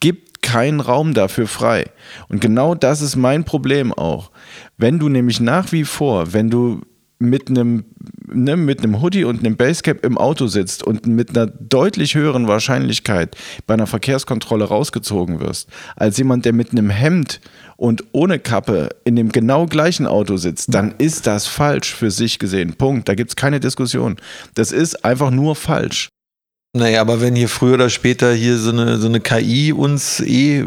gibt keinen Raum dafür frei. Und genau das ist mein Problem auch. Wenn du nämlich nach wie vor, wenn du mit einem ne, mit einem Hoodie und einem Basecap im Auto sitzt und mit einer deutlich höheren Wahrscheinlichkeit bei einer Verkehrskontrolle rausgezogen wirst, als jemand, der mit einem Hemd und ohne Kappe in dem genau gleichen Auto sitzt, dann ist das falsch für sich gesehen. Punkt. Da gibt es keine Diskussion. Das ist einfach nur falsch. Naja, aber wenn hier früher oder später hier so eine, so eine KI uns eh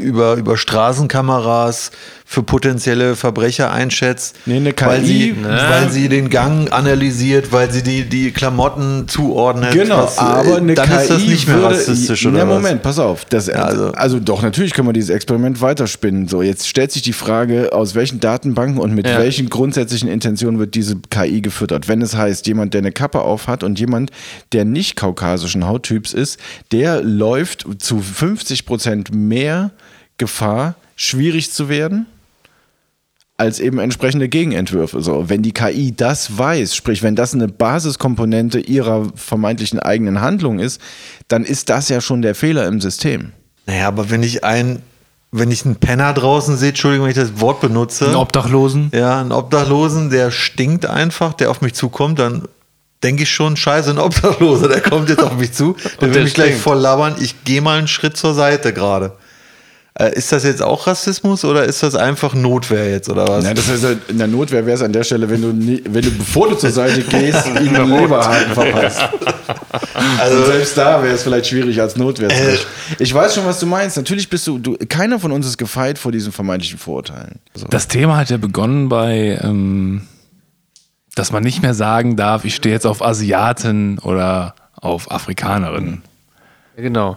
über, über Straßenkameras für potenzielle Verbrecher einschätzt, Nee, eine weil, KI, sie, ne? weil sie den Gang analysiert, weil sie die, die Klamotten zuordnet. Genau, was, äh, aber eine dann KI ist das nicht mehr würde, rassistisch Na, oder was? Moment, pass auf. Das, also, also- doch, natürlich können wir dieses Experiment weiterspinnen. So, jetzt stellt sich die Frage, aus welchen Datenbanken und mit Ja. welchen grundsätzlichen Intentionen wird diese KI gefüttert. Wenn es heißt, jemand, der eine Kappe auf hat und jemand, der nicht kaukasischen Hauttyps ist, der läuft zu 50 Prozent mehr Gefahr, schwierig zu werden als eben entsprechende Gegenentwürfe. So, wenn die KI das weiß, sprich, wenn das eine Basiskomponente ihrer vermeintlichen eigenen Handlung ist, dann ist das ja schon der Fehler im System. Naja, aber wenn ich einen, wenn ich einen Penner draußen sehe, Entschuldigung, wenn ich das Wort benutze. Einen Obdachlosen. Ja, einen Obdachlosen, der stinkt einfach, der auf mich zukommt, dann denke ich schon, scheiße, ein Obdachloser, der kommt jetzt auf mich zu, der will mich gleich voll labern, ich gehe mal einen Schritt zur Seite gerade. Äh, ist das jetzt auch Rassismus oder ist das einfach Notwehr jetzt oder was? Ja, das heißt, in der Notwehr wäre es an der Stelle, wenn du, nie, wenn du bevor du zur Seite gehst, ihm einen Leberhaken verpasst. Also selbst da wäre es vielleicht schwierig als Notwehr. zu Äh. Ich weiß schon, was du meinst. Natürlich bist du, du, keiner von uns ist gefeit vor diesen vermeintlichen Vorurteilen. So. Das Thema hat ja begonnen bei, ähm, dass man nicht mehr sagen darf, ich stehe jetzt auf Asiaten oder auf Afrikanerinnen. Ja, genau.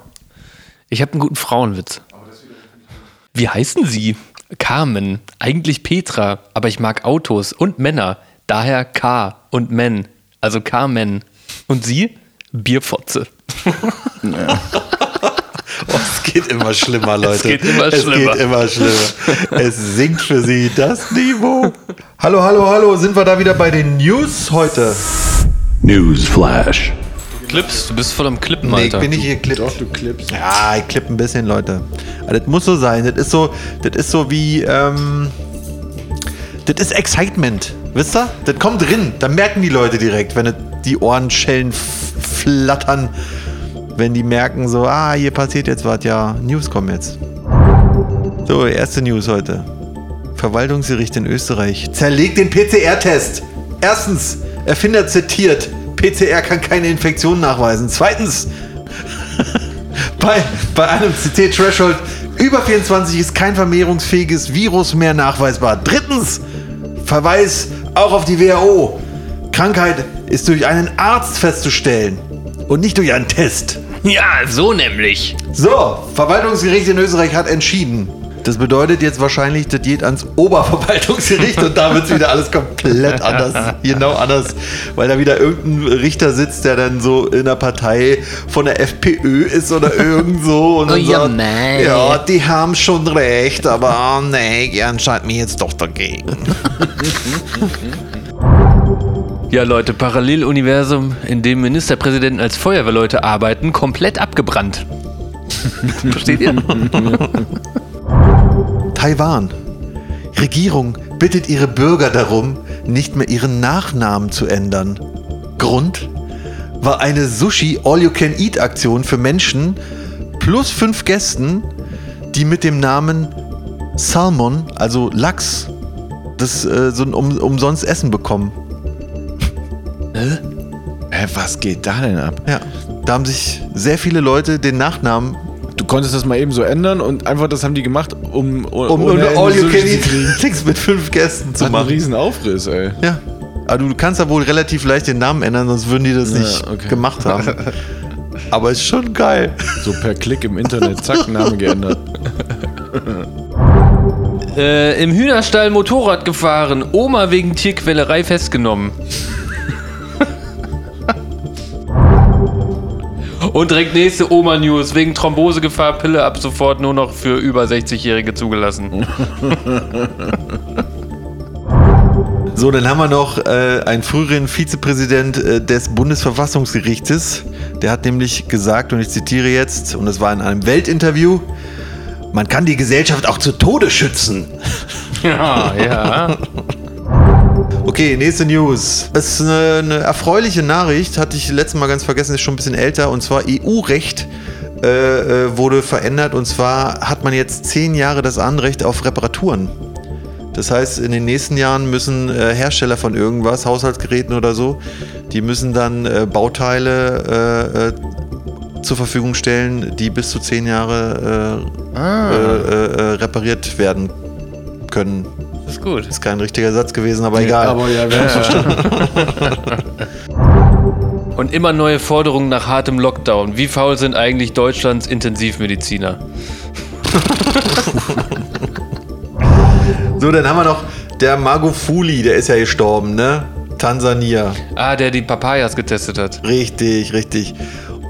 Ich habe einen guten Frauenwitz. Wie heißen Sie? Carmen. Eigentlich Petra, aber ich mag Autos und Männer. Daher K und Men. Also Carmen. Und Sie? Bierfotze. Oh, es geht immer schlimmer, Leute. geht immer es schlimmer. geht immer schlimmer. es sinkt für sie das Niveau. Hallo, hallo, hallo, sind wir da wieder bei den News heute? Newsflash. Clips, du bist voll am Klippen, Nee, ich Alter. bin nicht geklippt. Doch, du klippst. Ja, ich klipp ein bisschen, Leute. Aber das muss so sein. Das ist so, das ist so wie, ähm, das ist Excitement. Wisst ihr? Das kommt drin. Da merken die Leute direkt, wenn die Ohrenschellen f- flattern, wenn die merken so, ah, hier passiert jetzt was, ja, News kommen jetzt. So, erste News heute. Verwaltungsgericht in Österreich zerlegt den PCR-Test. Erstens, Erfinder zitiert, PCR kann keine Infektion nachweisen. Zweitens, bei, bei einem CT-Threshold über 24 ist kein vermehrungsfähiges Virus mehr nachweisbar. Drittens, Verweis auch auf die WHO. Krankheit ist durch einen Arzt festzustellen und nicht durch einen Test. Ja, so nämlich. So, Verwaltungsgericht in Österreich hat entschieden. Das bedeutet jetzt wahrscheinlich, das geht ans Oberverwaltungsgericht und da wird wieder alles komplett anders. Genau anders. Weil da wieder irgendein Richter sitzt, der dann so in der Partei von der FPÖ ist oder irgend so. Und Oh ja, sagt, mei. ja, die haben schon recht, aber oh, nee, entscheide mich jetzt doch dagegen. Ja, Leute, Paralleluniversum, in dem Ministerpräsidenten als Feuerwehrleute arbeiten, komplett abgebrannt. Versteht ihr? Taiwan. Regierung bittet ihre Bürger darum, nicht mehr ihren Nachnamen zu ändern. Grund war eine Sushi All-You-Can-Eat-Aktion für Menschen plus fünf Gästen, die mit dem Namen Salmon, also Lachs, das äh, so ein um, umsonst Essen bekommen. Hä, was geht da denn ab? Ja, da haben sich sehr viele Leute den Nachnamen Du konntest das mal eben so ändern und einfach das haben die gemacht, um, um eine Ende Sushi zu kriegen. All-You-Can-Eat mit fünf Gästen zu Hat einen machen. riesen Aufriss, ey. Ja. Aber du kannst ja wohl relativ leicht den Namen ändern, sonst würden die das Ja, nicht okay. gemacht haben. Aber ist schon geil. So per Klick im Internet, zack, Name geändert. Äh, Im Hühnerstall Motorrad gefahren, Oma wegen Tierquälerei festgenommen. Und direkt nächste Oma-News. Wegen Thrombosegefahr Pille ab sofort nur noch für über 60-Jährige zugelassen. So, dann haben wir noch äh, einen früheren Vizepräsident äh, des Bundesverfassungsgerichtes. Der hat nämlich gesagt, und ich zitiere jetzt, und es war in einem Weltinterview, man kann die Gesellschaft auch zu Tode schützen. Ja, ja. Okay, nächste News. Es ist eine, eine erfreuliche Nachricht, hatte ich letztes Mal ganz vergessen, ist schon ein bisschen älter. Und zwar EU-Recht äh, äh, wurde verändert. Und zwar hat man jetzt zehn Jahre das Anrecht auf Reparaturen. Das heißt, in den nächsten Jahren müssen äh, Hersteller von irgendwas, Haushaltsgeräten oder so, die müssen dann äh, Bauteile äh, äh, zur Verfügung stellen, die bis zu zehn Jahre Ah. repariert werden können. Das ist gut. Ist kein richtiger Satz gewesen, aber egal. Aber ja, wir haben verstanden. Und immer neue Forderungen nach hartem Lockdown. Wie faul sind eigentlich Deutschlands Intensivmediziner? So, dann haben wir noch der Magufuli, der ist ja gestorben, ne? Tansania. Ah, der die Papayas getestet hat. Richtig, richtig.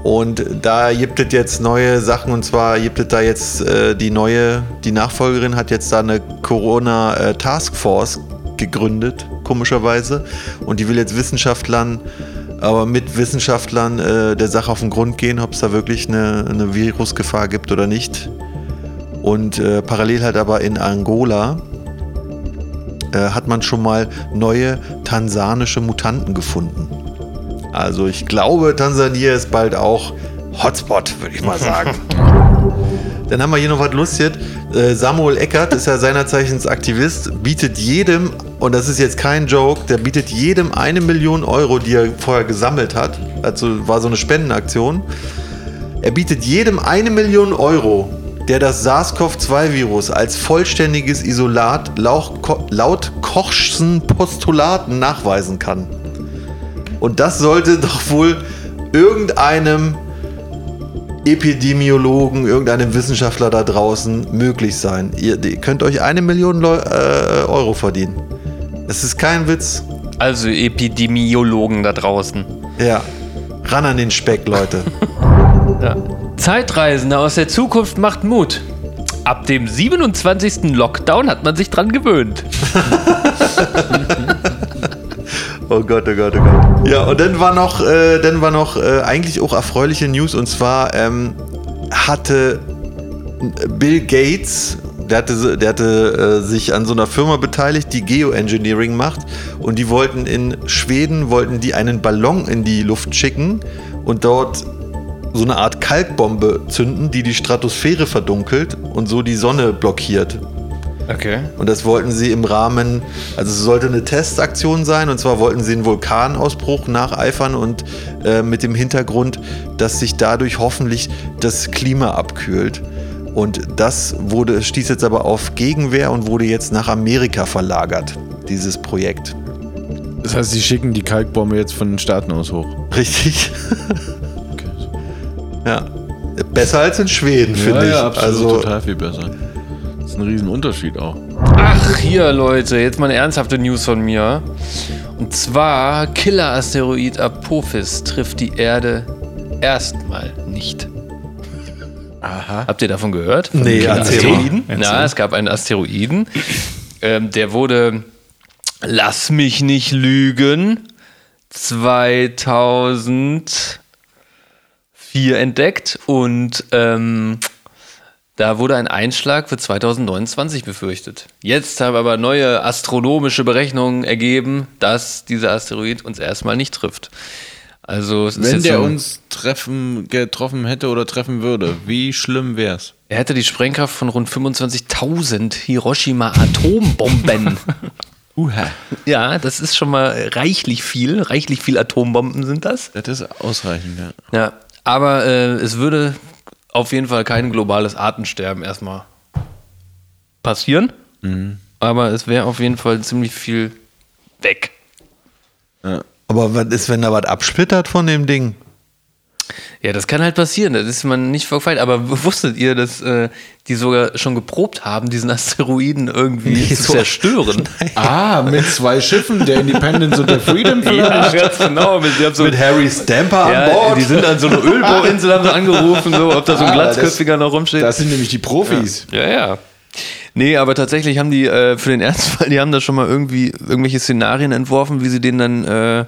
Und da gibt es jetzt neue Sachen und zwar gibt es da jetzt äh, die neue, die Nachfolgerin hat jetzt da eine Corona äh, Taskforce gegründet, komischerweise. Und die will jetzt Wissenschaftlern, aber mit Wissenschaftlern äh, der Sache auf den Grund gehen, ob es da wirklich eine, eine Virusgefahr gibt oder nicht. Und äh, parallel halt aber in Angola äh, hat man schon mal neue tansanische Mutanten gefunden. Also ich glaube, Tansania ist bald auch Hotspot, würde ich mal sagen. Dann haben wir hier noch was Lustiges. Äh, Samuel Eckert ist ja seiner Zeichens Aktivist, bietet jedem, und das ist jetzt kein Joke, der bietet jedem eine Million Euro, die er vorher gesammelt hat. Also war so eine Spendenaktion. Er bietet jedem eine Million Euro, der das SARS-CoV-2-Virus als vollständiges Isolat laut Kochschen Postulaten nachweisen kann. Und das sollte doch wohl irgendeinem Epidemiologen, irgendeinem Wissenschaftler da draußen möglich sein. Ihr, ihr könnt euch eine Million Leu äh, Euro verdienen. Es ist kein Witz. Also Epidemiologen da draußen. Ja. Ran an den Speck, Leute. Ja. Zeitreisende aus der Zukunft macht Mut. Ab dem 27. Lockdown hat man sich dran gewöhnt. Oh Gott, oh Gott, oh Gott. Ja, und dann war noch, äh, dann war noch äh, eigentlich auch erfreuliche News und zwar ähm, hatte Bill Gates, der hatte, der hatte äh, sich an so einer Firma beteiligt, die Geoengineering macht und die wollten in Schweden, wollten die einen Ballon in die Luft schicken und dort so eine Art Kalkbombe zünden, die die Stratosphäre verdunkelt und so die Sonne blockiert. Okay. Und das wollten sie im Rahmen, also es sollte eine Testaktion sein, und zwar wollten sie einen Vulkanausbruch nacheifern und äh, mit dem Hintergrund, dass sich dadurch hoffentlich das Klima abkühlt. Und das wurde, stieß jetzt aber auf Gegenwehr und wurde jetzt nach Amerika verlagert, dieses Projekt. Das heißt, sie schicken die Kalkbombe jetzt von den Staaten aus hoch. Richtig? ja. Besser als in Schweden, finde ich. also, total viel besser. Das ist ein Riesenunterschied auch. Ach, hier, Leute, jetzt mal eine ernsthafte News von mir. Und zwar: Killer-Asteroid Apophis trifft die Erde erstmal nicht. Aha. Habt ihr davon gehört? Von Nee, erzähl. Asteroiden? Ja, es gab einen Asteroiden. Ähm, der wurde, lass mich nicht lügen, 2004 entdeckt und ähm, da wurde ein Einschlag für 2029 befürchtet. Jetzt haben aber neue astronomische Berechnungen ergeben, dass dieser Asteroid uns erstmal nicht trifft. Also es Wenn der so, uns treffen, getroffen hätte oder treffen würde, wie schlimm wär's? er hätte die Sprengkraft von rund 25.000 Hiroshima-Atombomben. Uha. ja, das ist schon mal reichlich viel. Reichlich viel Atombomben sind das. Das ist ausreichend, ja. Ja, aber äh, es würde auf jeden Fall kein globales Artensterben erstmal passieren. Aber es wäre auf jeden Fall ziemlich viel weg. aber was ist, wenn da was absplittert von dem Ding? Ja, das kann halt passieren. Das ist man nicht verfeilt. Aber wusstet ihr, dass äh, die sogar schon geprobt haben, diesen Asteroiden irgendwie Nee, zu so- zerstören? Ah, mit zwei Schiffen, der Independence und der Freedom Ja, vielleicht. ganz genau. Mit, die haben so, Mit Harry Stamper ja, an Bord? die sind an so einer Ölbohrinsel, haben sie angerufen, so, ob da so ein Ah, Glatzköpfiger noch rumsteht. Das sind nämlich die Profis. Ja, ja. Nee, aber tatsächlich haben die äh, für den Ernstfall, die haben da schon mal irgendwie irgendwelche Szenarien entworfen, wie sie den dann äh,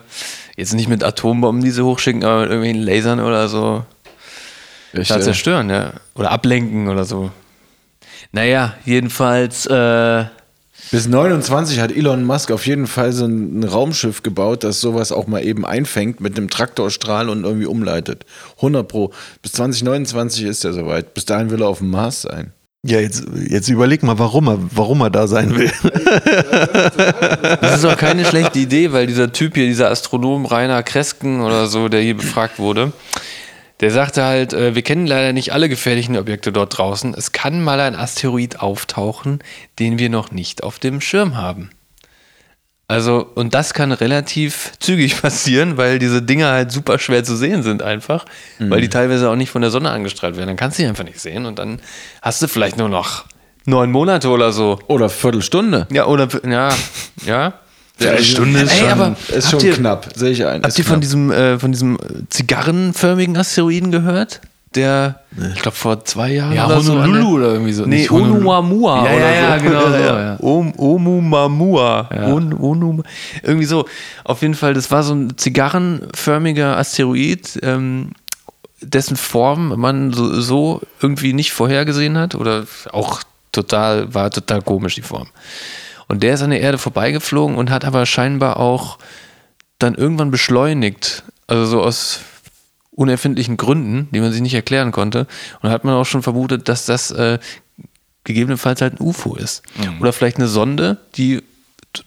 jetzt nicht mit Atombomben, die sie hochschicken, aber mit irgendwelchen Lasern oder so Echt, da äh, zerstören, ja. Oder ablenken oder so. Naja, jedenfalls, äh, Bis 29 hat Elon Musk auf jeden Fall so ein, ein Raumschiff gebaut, das sowas auch mal eben einfängt mit einem Traktorstrahl und irgendwie umleitet. 100 pro. Bis 2029 ist er soweit. Bis dahin will er auf dem Mars sein. Ja, jetzt, jetzt überleg mal, warum er, warum er da sein will. Das ist auch keine schlechte Idee, weil dieser Typ hier, dieser Astronom Rainer Kresken oder so, der hier befragt wurde, der sagte halt, äh, wir kennen leider nicht alle gefährlichen Objekte dort draußen. Es kann mal ein Asteroid auftauchen, den wir noch nicht auf dem Schirm haben. Also, und das kann relativ zügig passieren, weil diese Dinger halt super schwer zu sehen sind einfach, weil die teilweise auch nicht von der Sonne angestrahlt werden. Dann kannst du die einfach nicht sehen und dann hast du vielleicht nur noch neun Monate oder so. Oder Viertelstunde. Ja, oder, ja, ja. Ja, Stunde ist Ey, schon- aber ist schon ihr- knapp, sehe ich ein. Habt ihr von diesem, äh, von diesem zigarrenförmigen Asteroiden gehört? Der, ich glaube, vor zwei Jahren Ja, oder so. Honolulu der- oder irgendwie so. Nee. Oumuamua Ja, oder ja, ja, so. genau so, ja. Om, Oumuamua. Ja. On, Onum, irgendwie so. Auf jeden Fall, das war so ein zigarrenförmiger Asteroid, ähm, dessen Form man so, so irgendwie nicht vorhergesehen hat oder auch total, war total komisch die Form. Und der ist an der Erde vorbeigeflogen und hat aber scheinbar auch dann irgendwann beschleunigt. Also so aus unerfindlichen Gründen, die man sich nicht erklären konnte. Und da hat man auch schon vermutet, dass das äh, gegebenenfalls halt ein UFO ist. Oder vielleicht eine Sonde, die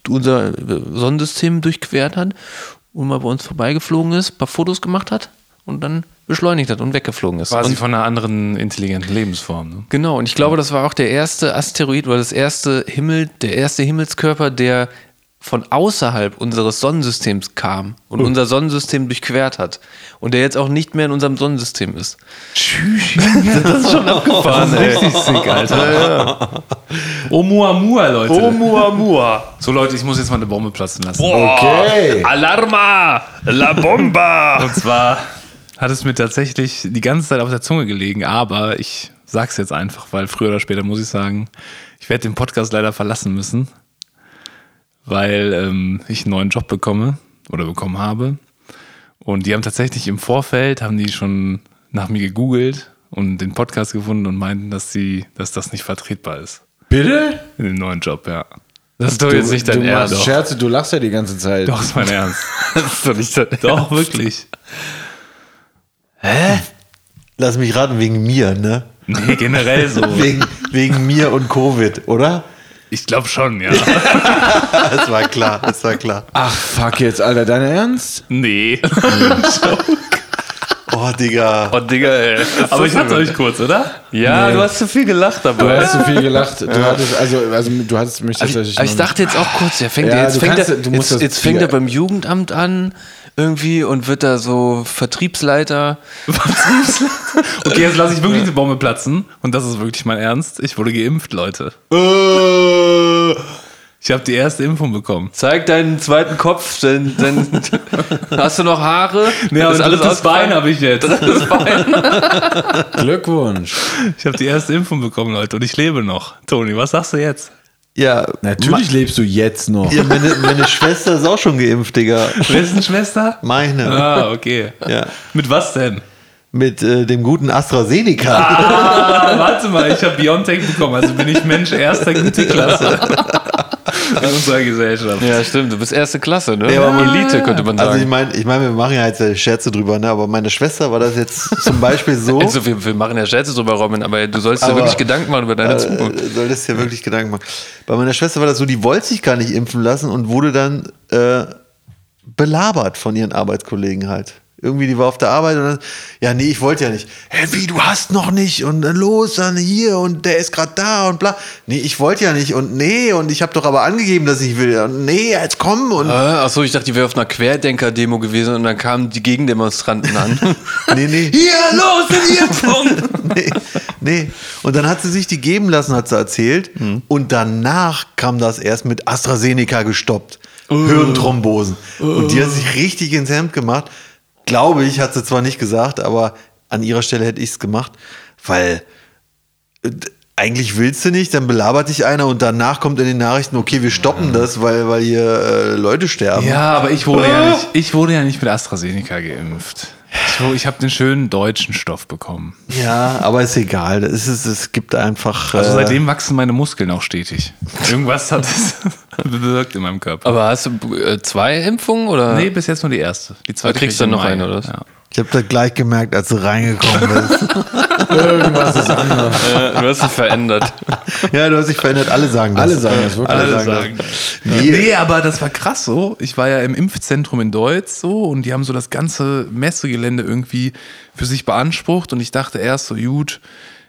unser äh, Sonnensystem durchquert hat und mal bei uns vorbeigeflogen ist, ein paar Fotos gemacht hat und dann beschleunigt hat und weggeflogen ist. Quasi und von einer anderen intelligenten Lebensform. Ne? Genau, und ich glaube, das war auch der erste Asteroid oder das erste Himmel, der erste Himmelskörper, der von außerhalb unseres Sonnensystems kam und unser Sonnensystem durchquert hat. Und der jetzt auch nicht mehr in unserem Sonnensystem ist. das ist schon abgefahren, ey. Richtig sick, Alter. Oumuamua, Leute. Oumuamua. So, Leute, ich muss jetzt mal eine Bombe platzen lassen. Okay. Alarma! La bomba! Und zwar hat es mir tatsächlich die ganze Zeit auf der Zunge gelegen, aber ich sag's jetzt einfach, weil früher oder später muss ich sagen, ich werde den Podcast leider verlassen müssen, weil ähm, ich einen neuen Job bekomme oder bekommen habe. Und die haben tatsächlich im Vorfeld, haben die schon nach mir gegoogelt und den Podcast gefunden und meinten, dass sie, dass das nicht vertretbar ist. Bitte? In dem neuen Job, ja. Das ist doch jetzt nicht du dein machst Ernst. Scherze, du lachst ja die ganze Zeit. Doch, ist mein Ernst. Das ist doch nicht dein Doch, wirklich. Lass mich raten, wegen mir, ne? Nee, generell so. Wegen, wegen mir und Covid, oder? Ich glaube schon, ja. Das war klar, das war klar. Ach, fuck jetzt, Alter, dein Ernst? Nee. Oh, Digga. Oh, Digga, ey. Aber ich hatte euch kurz, oder? Ja, du hast zu viel gelacht Du dabei. hast zu viel gelacht. Du hattest, also, also du hattest mich Also tatsächlich. ich, aber ich dachte jetzt auch kurz, ja, fängt Ja, jetzt du fängt kannst- er, du jetzt, jetzt fängt er beim Jugendamt an irgendwie und wird da so Vertriebsleiter. Okay, jetzt lasse ich wirklich eine Bombe platzen. Und das ist wirklich mein Ernst. Ich wurde geimpft, Leute. Ich habe die erste Impfung bekommen. Zeig deinen zweiten Kopf, denn, denn hast du noch Haare? Ja, Ist und alles drittes Bein habe ich jetzt. Glückwunsch. Ich habe die erste Impfung bekommen, Leute. Und ich lebe noch. Toni, was sagst du jetzt? Ja, Natürlich lebst du jetzt noch. ja meine, meine Schwester ist auch schon geimpft, Digga. Schwester? Meine. Ah, okay. Ja. Mit was denn? Mit äh, dem guten AstraZeneca. Ah, warte mal, ich habe Biontech bekommen. Also bin ich Mensch erster Güteklasse. In unserer Gesellschaft. Ja, stimmt. Du bist erste Klasse, ne? Ja, aber man- Elite, könnte man Also ich sagen. meine, ich mein, wir machen ja jetzt äh, Scherze drüber, ne? aber meine Schwester war das jetzt zum Beispiel so. also, wir, wir machen ja Scherze drüber, Robin, aber du sollst dir Aber- wirklich Gedanken machen über deine äh, Zukunft. solltest dir wirklich Gedanken machen. Bei meiner Schwester war das so, die wollte sich gar nicht impfen lassen und wurde dann äh, belabert von ihren Arbeitskollegen halt. Irgendwie, die war auf der Arbeit und dann, ja, nee, ich wollte ja nicht. Hä, wie, du hast noch nicht und dann los, dann hier und der ist gerade da und bla. Nee, ich wollte ja nicht und nee, und ich habe doch aber angegeben, dass ich will. Und nee, jetzt komm und Ah, Achso, ich dachte, die wäre auf einer Querdenker-Demo gewesen und dann kamen die Gegendemonstranten an. nee, nee. Hier, los, in die Impfung! nee, nee. Und dann hat sie sich die geben lassen, hat sie erzählt. Und danach kam das erst mit AstraZeneca gestoppt. Hirnthrombosen. Und die hat sich richtig ins Hemd gemacht. Glaube ich, hat sie zwar nicht gesagt, aber an ihrer Stelle hätte ich es gemacht, weil äh, eigentlich willst du nicht, dann belabert dich einer und danach kommt in den Nachrichten, okay, wir stoppen das, weil, weil hier äh, Leute sterben. Ja, aber ich wurde ja nicht, ich wurde ja nicht mit AstraZeneca geimpft. Ich Ich, habe den schönen deutschen Stoff bekommen. Ja, aber ist egal. Es, ist, es gibt einfach. Also äh, seitdem wachsen meine Muskeln auch stetig. Irgendwas hat es bewirkt in meinem Körper. Aber hast du äh, zwei Impfungen oder? nee, bis jetzt nur die erste. Die zweite Da kriegst du noch im Mai. eine, oder? Ja. Ich habe das gleich gemerkt, als du reingekommen bist. Irgendwas ist anders. Ja, du hast dich verändert. ja, du hast dich verändert. Alle sagen das. Alle sagen das wirklich. Alle sagen sagen. Nee. Nee. aber das war krass so. Ich war ja im Impfzentrum in Deutsch so und die haben so das ganze Messegelände irgendwie für sich beansprucht und ich dachte erst so, gut,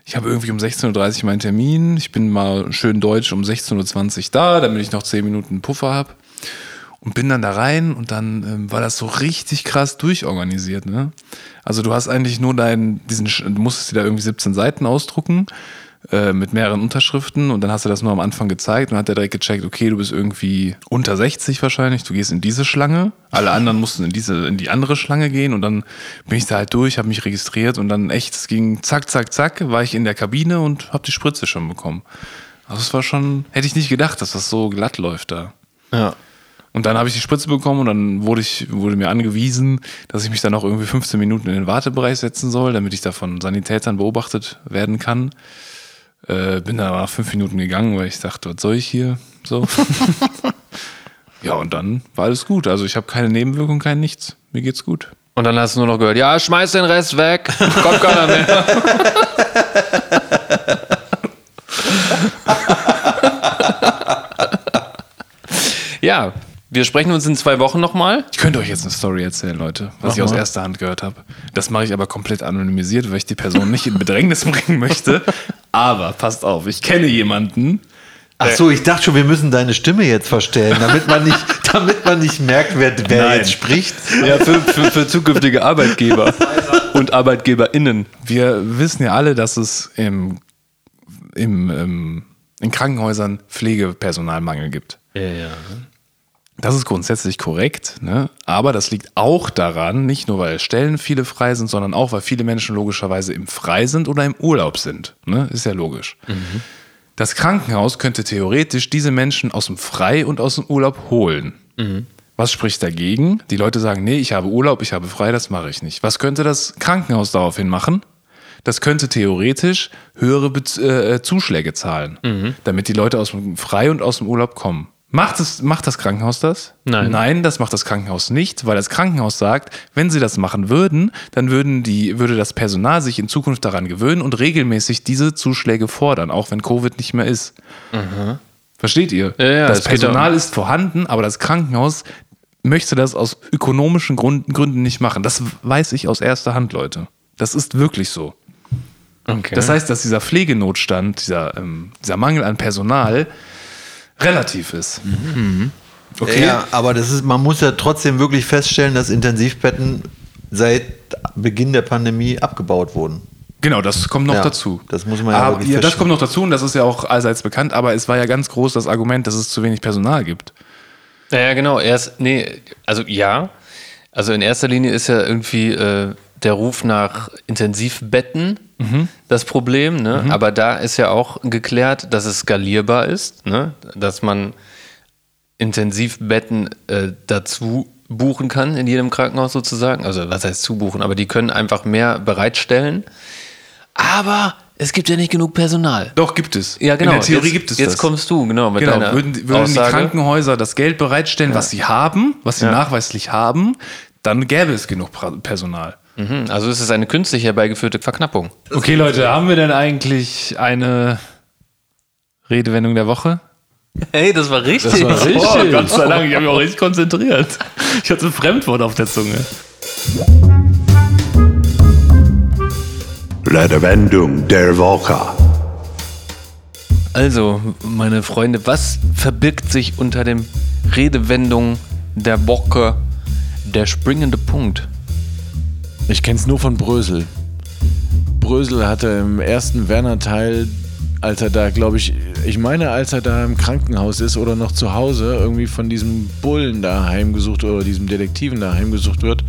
ich habe irgendwie um 16.30 Uhr meinen Termin, ich bin mal schön deutsch um 16.20 Uhr da, damit ich noch 10 Minuten Puffer habe und bin dann da rein und dann ähm, war das so richtig krass durchorganisiert. Ne? Also du hast eigentlich nur deinen, diesen, du musstest dir da irgendwie 17 Seiten ausdrucken äh, mit mehreren Unterschriften und dann hast du das nur am Anfang gezeigt und hat der direkt gecheckt, okay, du bist irgendwie unter 60 wahrscheinlich, du gehst in diese Schlange, alle anderen mussten in diese, in die andere Schlange gehen und dann bin ich da halt durch, habe mich registriert und dann echt, es ging zack, zack, zack, war ich in der Kabine und habe die Spritze schon bekommen. Also es war schon, hätte ich nicht gedacht, dass das so glatt läuft da. Ja. Und dann habe ich die Spritze bekommen und dann wurde, ich, wurde mir angewiesen, dass ich mich dann auch irgendwie 15 Minuten in den Wartebereich setzen soll, damit ich da von Sanitätern beobachtet werden kann. Äh, bin dann aber nach fünf Minuten gegangen, weil ich dachte, was soll ich hier? So. ja, und dann war alles gut. Also ich habe keine Nebenwirkung, kein nichts. Mir geht's gut. Und dann hast du nur noch gehört, ja, schmeiß den Rest weg. Kommt keiner mehr. ja, wir sprechen uns in zwei Wochen nochmal. Ich könnte euch jetzt eine Story erzählen, Leute, was ich aus erster Hand gehört habe. Das mache ich aber komplett anonymisiert, weil ich die Person nicht in Bedrängnis bringen möchte. Aber passt auf, ich kenne jemanden. Ach so, ich dachte schon, wir müssen deine Stimme jetzt verstellen, damit man nicht, damit man nicht merkt, wer, wer Nein. jetzt spricht. Ja, für, für, für zukünftige Arbeitgeber und ArbeitgeberInnen. Wir wissen ja alle, dass es im, im, ähm, in Krankenhäusern Pflegepersonalmangel gibt. Ja, ja. Das ist grundsätzlich korrekt, ne? aber das liegt auch daran, nicht nur weil Stellen viele frei sind, sondern auch weil viele Menschen logischerweise im Frei sind oder im Urlaub sind. Ne? Ist ja logisch. Das Krankenhaus könnte theoretisch diese Menschen aus dem Frei und aus dem Urlaub holen. Was spricht dagegen? Die Leute sagen, nee, ich habe Urlaub, ich habe frei, das mache ich nicht. Was könnte das Krankenhaus daraufhin machen? Das könnte theoretisch höhere Bez äh, Zuschläge zahlen, damit die Leute aus dem Frei und aus dem Urlaub kommen. Macht, es, macht das Krankenhaus das? Nein. Nein, das macht das Krankenhaus nicht, weil das Krankenhaus sagt, wenn sie das machen würden, dann würden die, würde das Personal sich in Zukunft daran gewöhnen und regelmäßig diese Zuschläge fordern, auch wenn Covid nicht mehr ist. Versteht ihr? Ja, ja, das Personal ist vorhanden, aber das Krankenhaus möchte das aus ökonomischen Gründen nicht machen. Das weiß ich aus erster Hand, Leute. Das ist wirklich so. Okay. Das heißt, dass dieser Pflegenotstand, dieser, ähm, dieser Mangel an Personal relativ ist. Okay. Ja, aber das ist, man muss ja trotzdem wirklich feststellen, dass Intensivbetten seit Beginn der Pandemie abgebaut wurden. Genau, das kommt noch Ja, dazu. das muss man ja aber, wirklich ja, Das kommt noch dazu und das ist ja auch allseits bekannt, aber es war ja ganz groß das Argument, dass es zu wenig Personal gibt. Ja, ja, genau. Erst, nee, also ja. Also in erster Linie ist ja irgendwie äh, der Ruf nach Intensivbetten das Problem, ne? Aber da ist ja auch geklärt, dass es skalierbar ist, ne? Dass man Intensivbetten äh, dazu buchen kann in jedem Krankenhaus sozusagen. Also was heißt zubuchen, aber die können einfach mehr bereitstellen. Aber es gibt ja nicht genug Personal. Doch, gibt es. Ja, genau. In der Theorie jetzt, gibt es Jetzt das. kommst du, genau, mit Genau, deiner würden, würden die. Krankenhäuser das Geld bereitstellen, was sie haben, was sie Ja. nachweislich haben, dann gäbe es genug Personal. Mhm, Also ist es eine künstlich herbeigeführte Verknappung. Okay, Leute, haben wir denn eigentlich eine Redewendung der Woche? Hey, das war richtig. Das war richtig. Oh, Gott sei Dank, ich habe mich auch richtig konzentriert. Ich hatte ein Fremdwort auf der Zunge. Redewendung der Woche. Also, meine Freunde, was verbirgt sich unter dem Redewendung der Bocke der springende Punkt? Ich kenne es nur von Brösel. Brösel hatte im ersten Werner-Teil, als er da, glaube ich, ich meine, als er da im Krankenhaus ist oder noch zu Hause, irgendwie von diesem Bullen da heimgesucht oder diesem Detektiven da heimgesucht wird,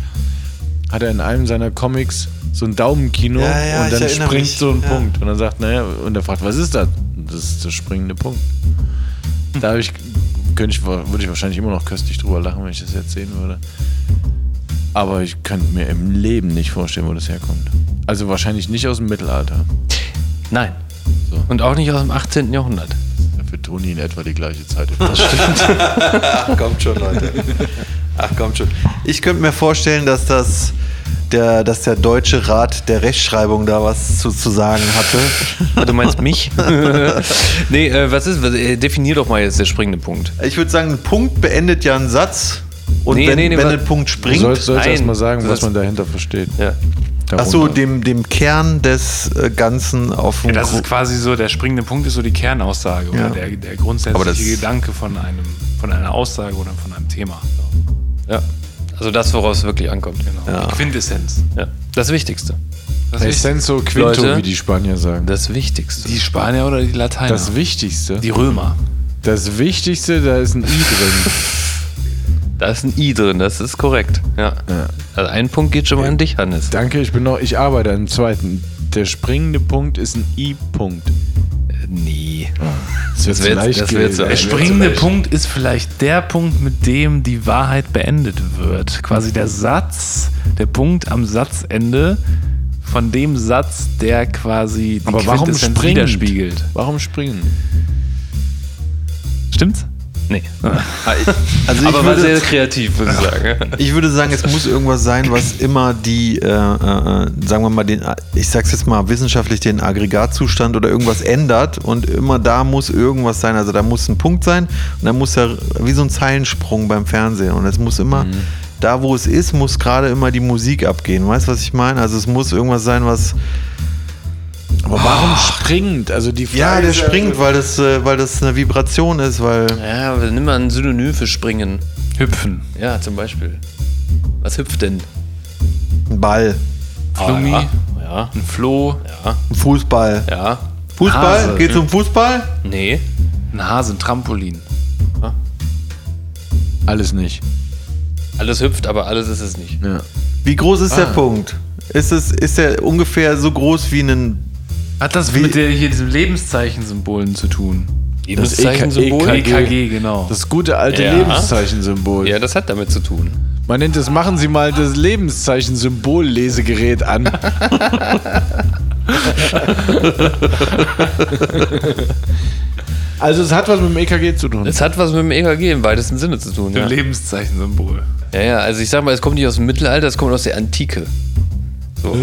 hat er in einem seiner Comics so ein Daumenkino Ja, ja, und dann springt mich. so ein Ja. Punkt. Und dann sagt, naja, und er fragt, was ist das? Das ist der springende Punkt. Da ich, könnte ich, würde ich wahrscheinlich immer noch köstlich drüber lachen, wenn ich das jetzt sehen würde. Aber ich könnte mir im Leben nicht vorstellen, wo das herkommt. Also wahrscheinlich nicht aus dem Mittelalter. Nein. Und auch nicht aus dem 18. Jahrhundert. Für Toni in etwa die gleiche Zeit. Ach, kommt schon, Leute. Ach, kommt schon. Ich könnte mir vorstellen, dass das der, dass der Deutsche Rat der Rechtschreibung da was zu, zu sagen hatte. Du meinst mich? nee, äh, was ist, was, äh, definier doch mal jetzt der springende Punkt. Ich würde sagen, ein Punkt beendet ja einen Satz. Und Nee, wenn, nee, nee, wenn ein Punkt Du springt, sollst, sollst Nein. erst mal sagen, Du was man dahinter versteht. Ja. achso, dem, dem Kern des äh, Ganzen auf dem Ja, das ist quasi so, der springende Punkt ist so die Kernaussage Ja. oder der, der grundsätzliche Gedanke von, einem, von einer Aussage oder von einem Thema. ja. Also das, woraus es wirklich ankommt. Genau. Die Quintessenz. Ja. Das Wichtigste. Das Essenzo quinto, Leute. wie die Spanier sagen. Das Wichtigste. die Spanier oder die Lateiner? Das Wichtigste. die Römer. Das Wichtigste, da ist ein I drin. Da ist ein I drin, das ist korrekt. Ja. Also ein Punkt geht schon mal an dich, Hannes. Danke, ich bin noch, ich arbeite an dem zweiten. Der springende Punkt ist ein I-Punkt. Nee. Das wird Das wär jetzt- das wär jetzt so Der springende Punkt ist vielleicht der Punkt, mit dem die Wahrheit beendet wird. Quasi der Satz, der Punkt am Satzende von dem Satz, der quasi die Aber warum springend? widerspiegelt. Warum springen? Stimmt's? Nee. Also ich Aber war würde, sehr kreativ, würde ich sagen. ich würde sagen, es muss irgendwas sein, was immer die, äh, äh, sagen wir mal, den, ich sag's jetzt mal wissenschaftlich, den Aggregatzustand oder irgendwas ändert und immer da muss irgendwas sein. Also da muss ein Punkt sein und da muss ja wie so ein Zeilensprung beim Fernsehen und es muss immer, da wo es ist, muss gerade immer die Musik abgehen. Weißt du, was ich meine? Also es muss irgendwas sein, was Aber warum springend? Also die Frage Ja, der ist springt, weil das, äh, weil das eine Vibration ist, weil. Ja, aber nimm mal ein Synonym für springen. Hüpfen. Ja, zum Beispiel. Was hüpft denn? Ein Ball, Flummi. Ah, ja. Ein Floh. Ja. ein Fußball. Ja. Fußball? Hase. Geht's um Fußball? Nee. Ein Hase, ein Trampolin. Alles nicht. Alles hüpft, aber alles ist es nicht. Ja. Wie groß ist der Punkt? Ist, es, ist der ungefähr so groß wie ein. Hat das Wie- mit der, hier diesen Lebenszeichensymbolen zu tun? Lebenszeichen-Symbol? EK. EKG, genau. Das gute alte Ja. Lebenszeichen-Symbol. Ja, das hat damit zu tun. Man nennt es, machen Sie mal das Lebenszeichen-Symbol-Lesegerät an. also es hat was mit dem EKG zu tun. Es hat was mit dem EKG im weitesten Sinne zu tun. Dem Ja. Lebenszeichen-Symbol. ja, ja, also ich sag mal, es kommt nicht aus dem Mittelalter, es kommt aus der Antike. So.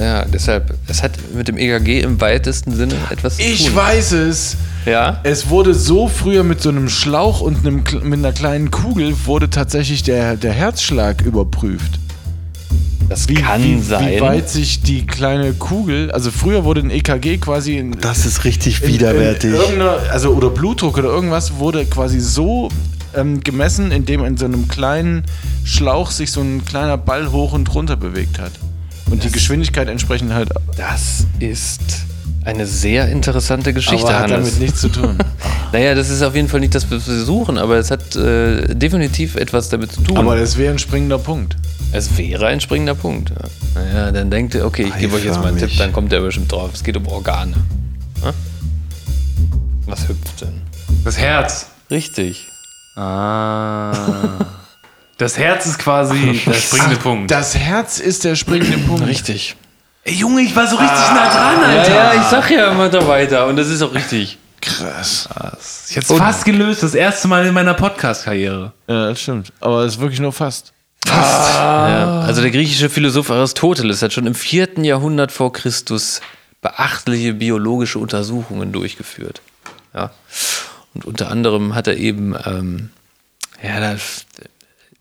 Ja, deshalb, es hat mit dem EKG im weitesten Sinne etwas zu Ich tun. weiß es. Ja. Es wurde so früher mit so einem Schlauch und einem, mit einer kleinen Kugel wurde tatsächlich der, der Herzschlag überprüft. Das Wie, kann wie, sein. Wie weit sich die kleine Kugel, also früher wurde ein EKG quasi in, Das ist richtig in- widerwärtig. In also oder Blutdruck oder irgendwas wurde quasi so ähm, gemessen, indem in so einem kleinen Schlauch sich so ein kleiner Ball hoch und runter bewegt hat. Und die Geschwindigkeit entsprechend halt. das ist eine sehr interessante Geschichte, aber hat Hannes. damit nichts zu tun. Naja, das ist auf jeden Fall nicht das, was wir suchen, aber es hat äh, definitiv etwas damit zu tun. aber das wäre ein springender Punkt. es wäre ein springender Punkt. Ja. Naja, dann denkt ihr, okay, ich gebe euch jetzt mal einen. Tipp, dann kommt der bestimmt drauf. Es geht um Organe. Hm? Was hüpft denn? Das Herz. Richtig. Ah. Das Herz ist quasi der springende Punkt. Das Herz ist der springende Punkt. Richtig. Ey, Junge, ich war so richtig nah dran, Ja, Alter. ja, ich sag ja immer da weiter und das ist auch richtig. Krass. Ich hätte es fast gelöst, das erste Mal in meiner Podcast-Karriere. Ja, das stimmt. Aber es ist wirklich nur fast. Ja. Also der griechische Philosoph Aristoteles hat schon im 4. Jahrhundert vor Christus beachtliche biologische Untersuchungen durchgeführt. Ja. Und unter anderem hat er eben ähm, ja, da,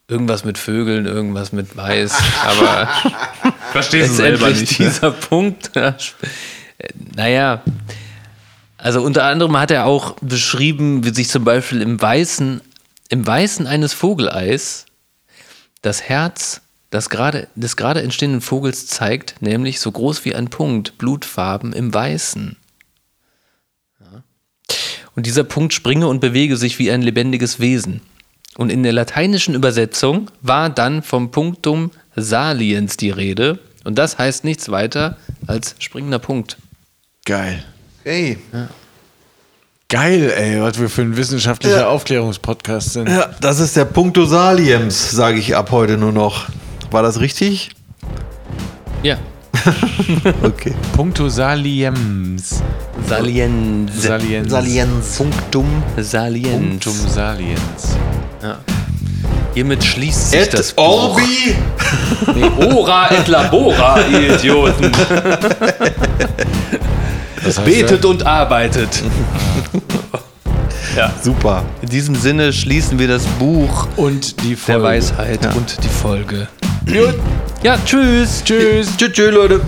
irgendwas mit Vögeln, irgendwas mit Mais, aber Verstehst du selber nicht. Ne? dieser Punkt. Ja, sp- äh, naja, also unter anderem hat er auch beschrieben, wie sich zum Beispiel im Weißen, im Weißen eines Vogeleis das Herz das gerade, des gerade entstehenden Vogels zeigt, nämlich so groß wie ein Punkt, Blutfarben im Weißen. Und dieser Punkt springe und bewege sich wie ein lebendiges Wesen. Und in der lateinischen Übersetzung war dann vom Punktum saliens die Rede. Und das heißt nichts weiter als springender Punkt. Geil. Ey. Geil, ey, was wir für ein wissenschaftlicher Ja. Aufklärungspodcast sind. Ja, das ist der Punkto Saliems, sage ich ab heute nur noch. War das richtig? Ja. Okay. Puncto Saliems. Salienz. Salienz. Salienz. Punktum Salienz. Punctum Saliens. Hiermit schließt sich das Buch. Orbi! Nee, ora et labora, ihr Idioten. Das heißt, Betet und arbeitet. Super. In diesem Sinne schließen wir das Buch Und die der Folge. Weisheit und die Folge. Ja, tschüss. Tschüss. Tschüss, tschüss, Leute.